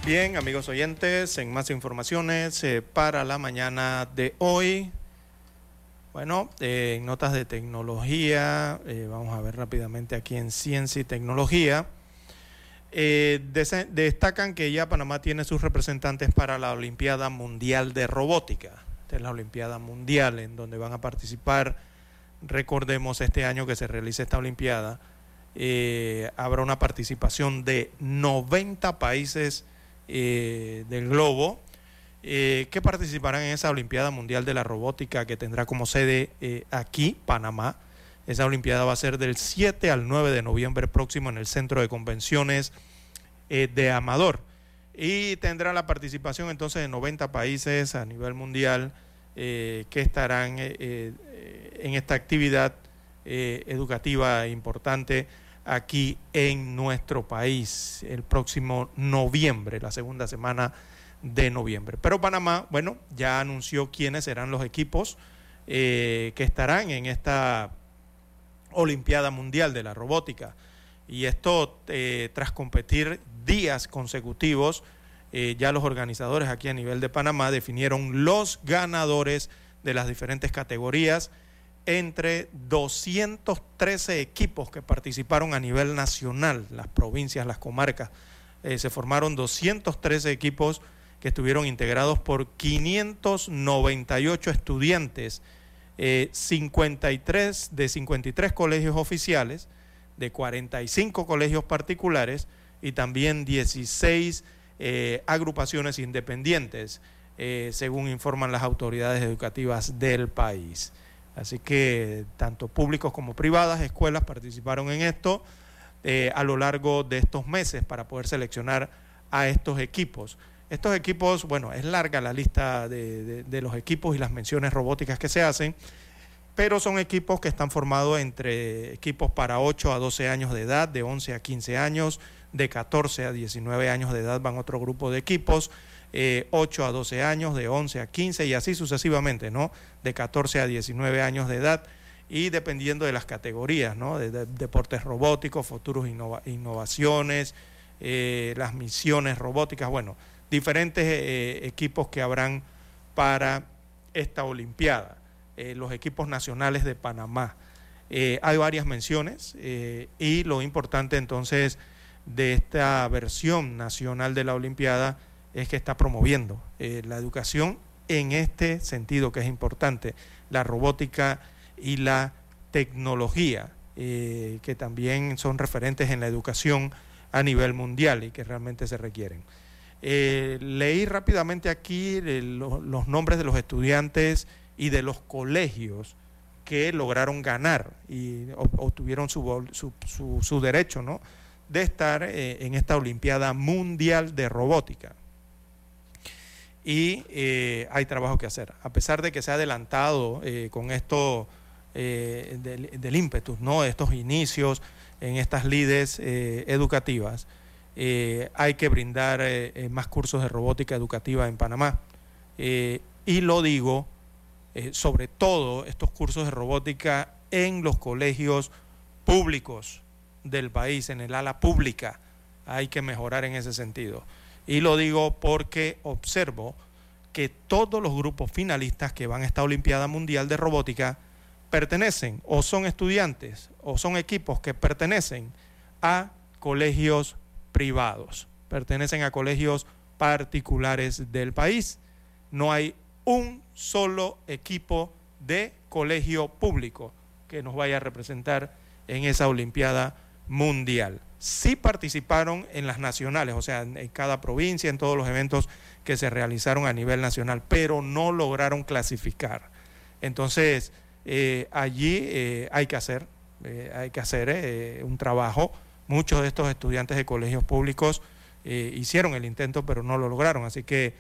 Bien, amigos oyentes, en más informaciones eh, para la mañana de hoy. Bueno, eh, en notas de tecnología, eh, vamos a ver rápidamente aquí en Ciencia y Tecnología. Eh, destacan que ya Panamá tiene sus representantes para la Olimpiada Mundial de Robótica. Esta es la Olimpiada Mundial en donde van a participar, recordemos este año que se realiza esta Olimpiada, eh, habrá una participación de 90 países eh, del globo que participarán en esa Olimpiada Mundial de la Robótica que tendrá como sede aquí, Panamá esa Olimpiada va a ser del 7 al 9 de noviembre próximo en el Centro de Convenciones eh, de Amador. Y tendrá la participación entonces de 90 países a nivel mundial eh, que estarán eh, en esta actividad educativa importante aquí en nuestro país el próximo noviembre, la segunda semana de noviembre. Pero Panamá, bueno, ya anunció quiénes serán los equipos que estarán en esta Olimpiada Mundial de la Robótica. Y esto eh, tras competir días consecutivos, eh, ya los organizadores aquí a nivel de Panamá definieron los ganadores de las diferentes categorías entre 213 equipos que participaron a nivel nacional, las provincias, las comarcas. Eh, se formaron 213 equipos que estuvieron integrados por 598 estudiantes 53 eh, de 53 colegios oficiales, de 45 colegios particulares y también 16 eh, agrupaciones independientes, eh, según informan las autoridades educativas del país. Así que tanto públicos como privadas, escuelas participaron en esto a lo largo de estos meses para poder seleccionar a estos equipos. Estos equipos, bueno, es larga la lista de, los equipos y las menciones robóticas que se hacen, pero son equipos que están formados entre equipos para 8 a 12 años de edad, de 11 a 15 años, de 14 a 19 años de edad van otro grupo de equipos, 8 eh, a 12 años, de 11 a 15 y así sucesivamente, ¿no? De 14 a 19 años de edad y dependiendo de las categorías, ¿no? De, deportes robóticos, futuros innovaciones, eh, las misiones robóticas, bueno, diferentes eh, equipos que habrán para esta Olimpiada, los equipos nacionales de Panamá. hay varias menciones y lo importante entonces de esta versión nacional de la Olimpiada es que está promoviendo eh, la educación en este sentido que es importante, la robótica y la tecnología, eh, que también son referentes en la educación a nivel mundial y que realmente se requieren. Eh, leí rápidamente aquí los nombres de los estudiantes y de los colegios que lograron ganar y obtuvieron su, su, su, derecho ¿no? de estar en esta Olimpiada Mundial de Robótica y eh, hay trabajo que hacer. A pesar de que se ha adelantado eh, con esto eh, del, ímpetu, ¿no? estos inicios en estas lides educativas, hay que brindar más cursos de robótica educativa en Panamá. y lo digo, sobre todo estos cursos de robótica en los colegios públicos del país, en el ala pública. Hay que mejorar en ese sentido. Y lo digo porque observo que todos los grupos finalistas que van a esta Olimpiada Mundial de Robótica pertenecen o son estudiantes o son equipos que pertenecen a colegios privados, pertenecen a colegios particulares del país. No hay un solo equipo de colegio público que nos vaya a representar en esa Olimpiada Mundial sí participaron en las nacionales, o sea, en cada provincia, en todos los eventos que se realizaron a nivel nacional, pero no lograron clasificar. Entonces, eh, allí eh, hay que hacer, eh, hay que hacer un trabajo. Muchos de estos estudiantes de colegios públicos hicieron el intento, pero no lo lograron. Así que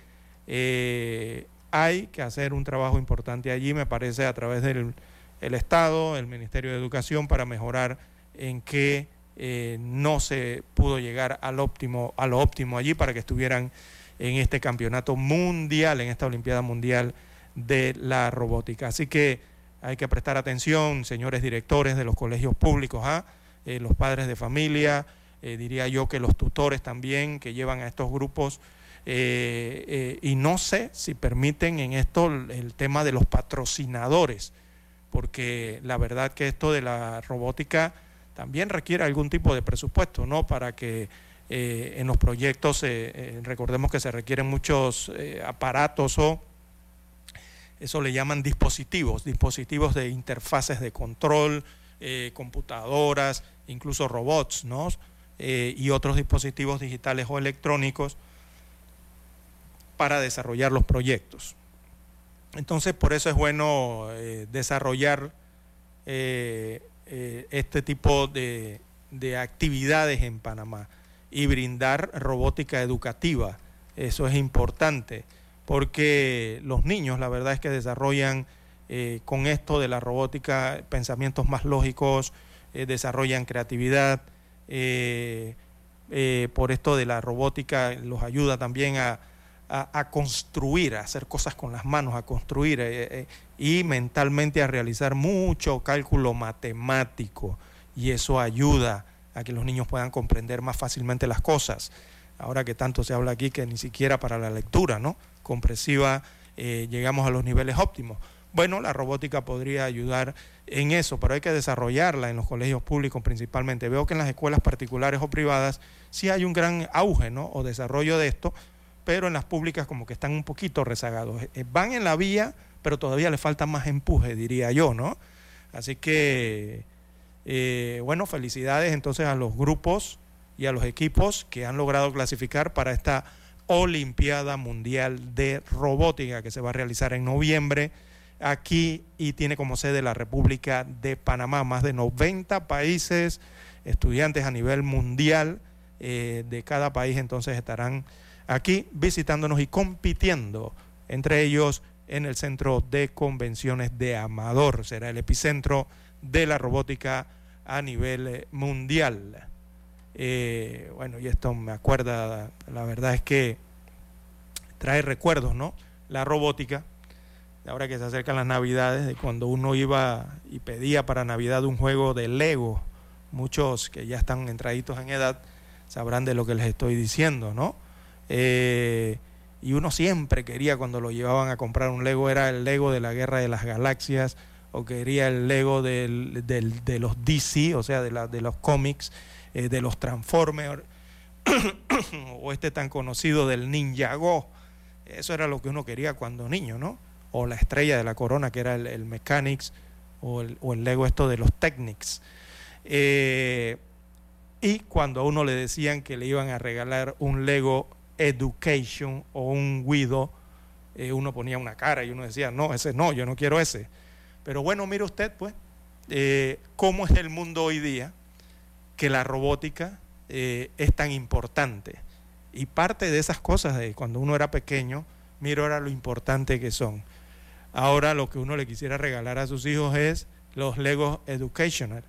hay que hacer un trabajo importante allí, me parece, a través del Estado, el Ministerio de Educación, para mejorar en qué eh, no se pudo llegar al óptimo, a lo óptimo allí para que estuvieran en este campeonato mundial, en esta Olimpiada Mundial de la Robótica. Así que hay que prestar atención, señores directores de los colegios públicos, ¿ah? Eh, los padres de familia, eh, diría yo que los tutores también que llevan a estos grupos. y no sé si permiten en esto el tema de los patrocinadores, porque la verdad que esto de la robótica también requiere algún tipo de presupuesto, ¿no? Para que eh, en los proyectos, eh, eh, recordemos que se requieren muchos aparatos o eso le llaman dispositivos, dispositivos de interfaces de control, computadoras, incluso robots, ¿no? y otros dispositivos digitales o electrónicos para desarrollar los proyectos. Entonces, por eso es bueno desarrollar eh, este tipo de, actividades en Panamá y brindar robótica educativa. Eso es importante porque los niños la verdad es que desarrollan eh, con esto de la robótica pensamientos más lógicos, eh, desarrollan creatividad, por esto de la robótica los ayuda también a, a, construir, a hacer cosas con las manos, a construir eh, eh, y mentalmente a realizar mucho cálculo matemático. Y eso ayuda a que los niños puedan comprender más fácilmente las cosas. Ahora que tanto se habla aquí que ni siquiera para la lectura, ¿no? Compresiva, eh, llegamos a los niveles óptimos. Bueno, la robótica podría ayudar en eso, pero hay que desarrollarla en los colegios públicos principalmente. Veo que en las escuelas particulares o privadas sí hay un gran auge, ¿no? O desarrollo de esto, pero en las públicas como que están un poquito rezagados. Eh, van en la vía, pero todavía le falta más empuje, diría yo, ¿no? Así que, eh, bueno, felicidades entonces a los grupos y a los equipos que han logrado clasificar para esta Olimpiada Mundial de Robótica que se va a realizar en noviembre aquí y tiene como sede la República de Panamá. Más de 90 países, estudiantes a nivel mundial eh, de cada país entonces estarán aquí visitándonos y compitiendo, entre ellos en el Centro de Convenciones de Amador. Será el epicentro de la robótica a nivel eh, mundial. Eh, bueno, y esto me acuerda, la verdad es que trae recuerdos, ¿no? La robótica, ahora que se acercan las navidades, de cuando uno iba y pedía para Navidad un juego de Lego, muchos que ya están entraditos en edad sabrán de lo que les estoy diciendo, ¿no? Eh, y uno siempre quería cuando lo llevaban a comprar un Lego, era el Lego de la Guerra de las Galaxias, o quería el Lego de los DC, o sea, de los cómics, eh, de los Transformers, (coughs) o este tan conocido del Ninjago. Eso era lo que uno quería cuando niño, ¿no? O la estrella de la corona, que era el, Mechanics, o el, o el, Lego esto de los Technics. Eh, y cuando a uno le decían que le iban a regalar un Lego Education o un Guido, eh, uno ponía una cara y uno decía, no, ese no, yo no quiero ese. Pero bueno, mire usted, pues, eh, cómo es el mundo hoy día, que la robótica es tan importante. Y parte de esas cosas de cuando uno era pequeño, mire ahora lo importante que son. Ahora lo que uno le quisiera regalar a sus hijos es los Legos Educational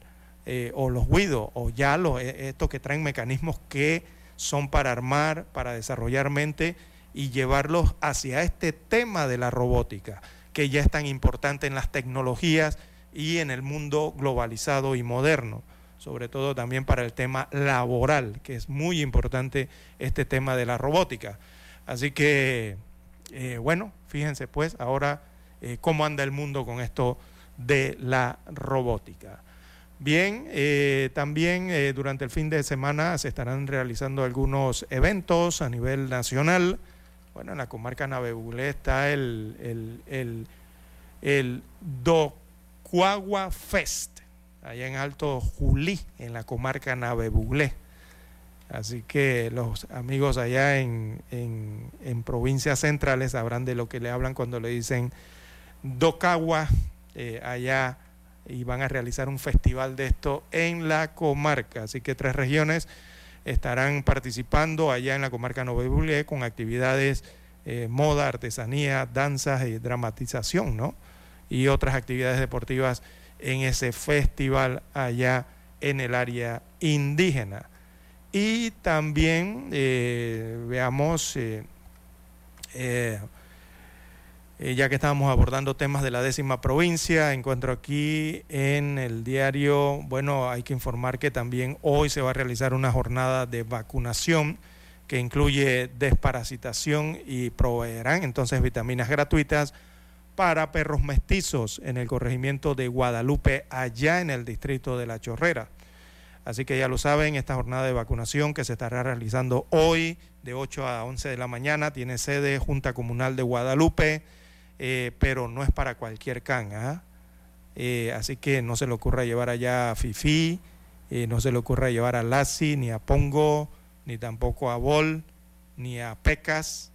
o los Guido o ya los, estos que traen mecanismos que son para armar, para desarrollar mente y llevarlos hacia este tema de la robótica, que ya es tan importante en las tecnologías y en el mundo globalizado y moderno, sobre todo también para el tema laboral, que es muy importante este tema de la robótica. Así que, eh, bueno, fíjense pues ahora eh, cómo anda el mundo con esto de la robótica. Bien, eh, también eh, durante el fin de semana se estarán realizando algunos eventos a nivel nacional. Bueno, en la comarca Navebulé está el, el, el, el Docuagua Fest, allá en Alto Julí, en la comarca Navebulé. Así que los amigos allá en, en, en, provincias centrales sabrán de lo que le hablan cuando le dicen Docagua, eh, allá y van a realizar un festival de esto en la comarca. Así que tres regiones estarán participando allá en la comarca Nove con actividades eh, moda, artesanía, danzas y dramatización, ¿no? Y otras actividades deportivas en ese festival allá en el área indígena. Y también eh, veamos eh, ya que estábamos abordando temas de la décima provincia, encuentro aquí en el diario, bueno, hay que informar que también hoy se va a realizar una jornada de vacunación que incluye desparasitación y proveerán entonces vitaminas gratuitas para perros mestizos en el corregimiento de Guadalupe, allá en el distrito de La Chorrera. Así que ya lo saben, esta jornada de vacunación que se estará realizando hoy de 8 a 11 de la mañana tiene sede Junta Comunal de Guadalupe eh, pero no es para cualquier can. ¿ah? Eh, así que no se le ocurra llevar allá a Fifi, eh, no se le ocurra llevar a Lassi, ni a Pongo, ni tampoco a Bol, ni a Pecas.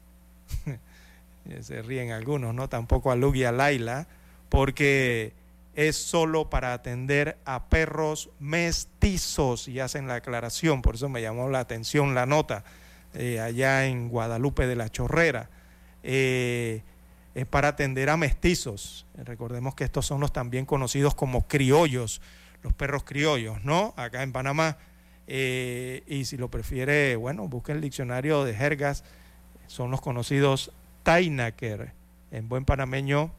(laughs) se ríen algunos, ¿no? Tampoco a Lug y a Laila, porque es solo para atender a perros mestizos y hacen la aclaración, por eso me llamó la atención la nota allá en Guadalupe de la Chorrera es para atender a mestizos. Recordemos que estos son los también conocidos como criollos, los perros criollos, ¿no? Acá en Panamá. Eh, y si lo prefiere, bueno, busque el diccionario de jergas, son los conocidos Tainaker, en buen panameño,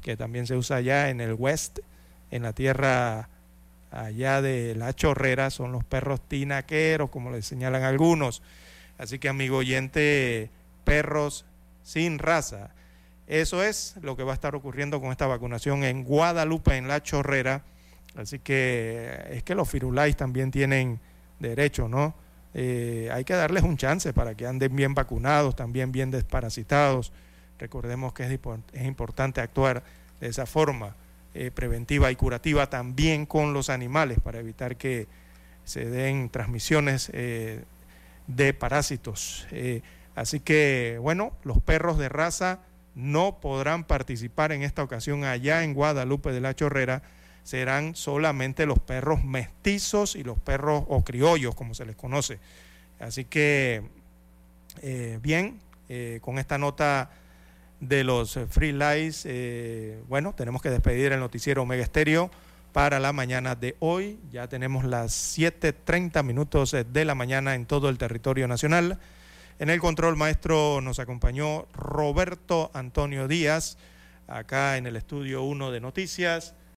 que también se usa allá en el West, en la tierra allá de la chorrera, son los perros tinaqueros, como le señalan algunos. Así que, amigo oyente, perros sin raza. Eso es lo que va a estar ocurriendo con esta vacunación en Guadalupe, en La Chorrera. Así que es que los firulais también tienen derecho, ¿no? Eh, hay que darles un chance para que anden bien vacunados, también bien desparasitados. Recordemos que es, importante actuar de esa forma eh, preventiva y curativa también con los animales para evitar que se den transmisiones eh, de parásitos. así que, bueno, los perros de raza no podrán participar en esta ocasión allá en Guadalupe de la Chorrera, serán solamente los perros mestizos y los perros o criollos, como se les conoce. Así que bien, con esta nota de los Free Lights, bueno, tenemos que despedir el noticiero Omega Estéreo para la mañana de hoy. Ya tenemos las 7.30 minutos de la mañana en todo el territorio nacional. En el control maestro nos acompañó Roberto Antonio Díaz, acá en el estudio 1 de Noticias.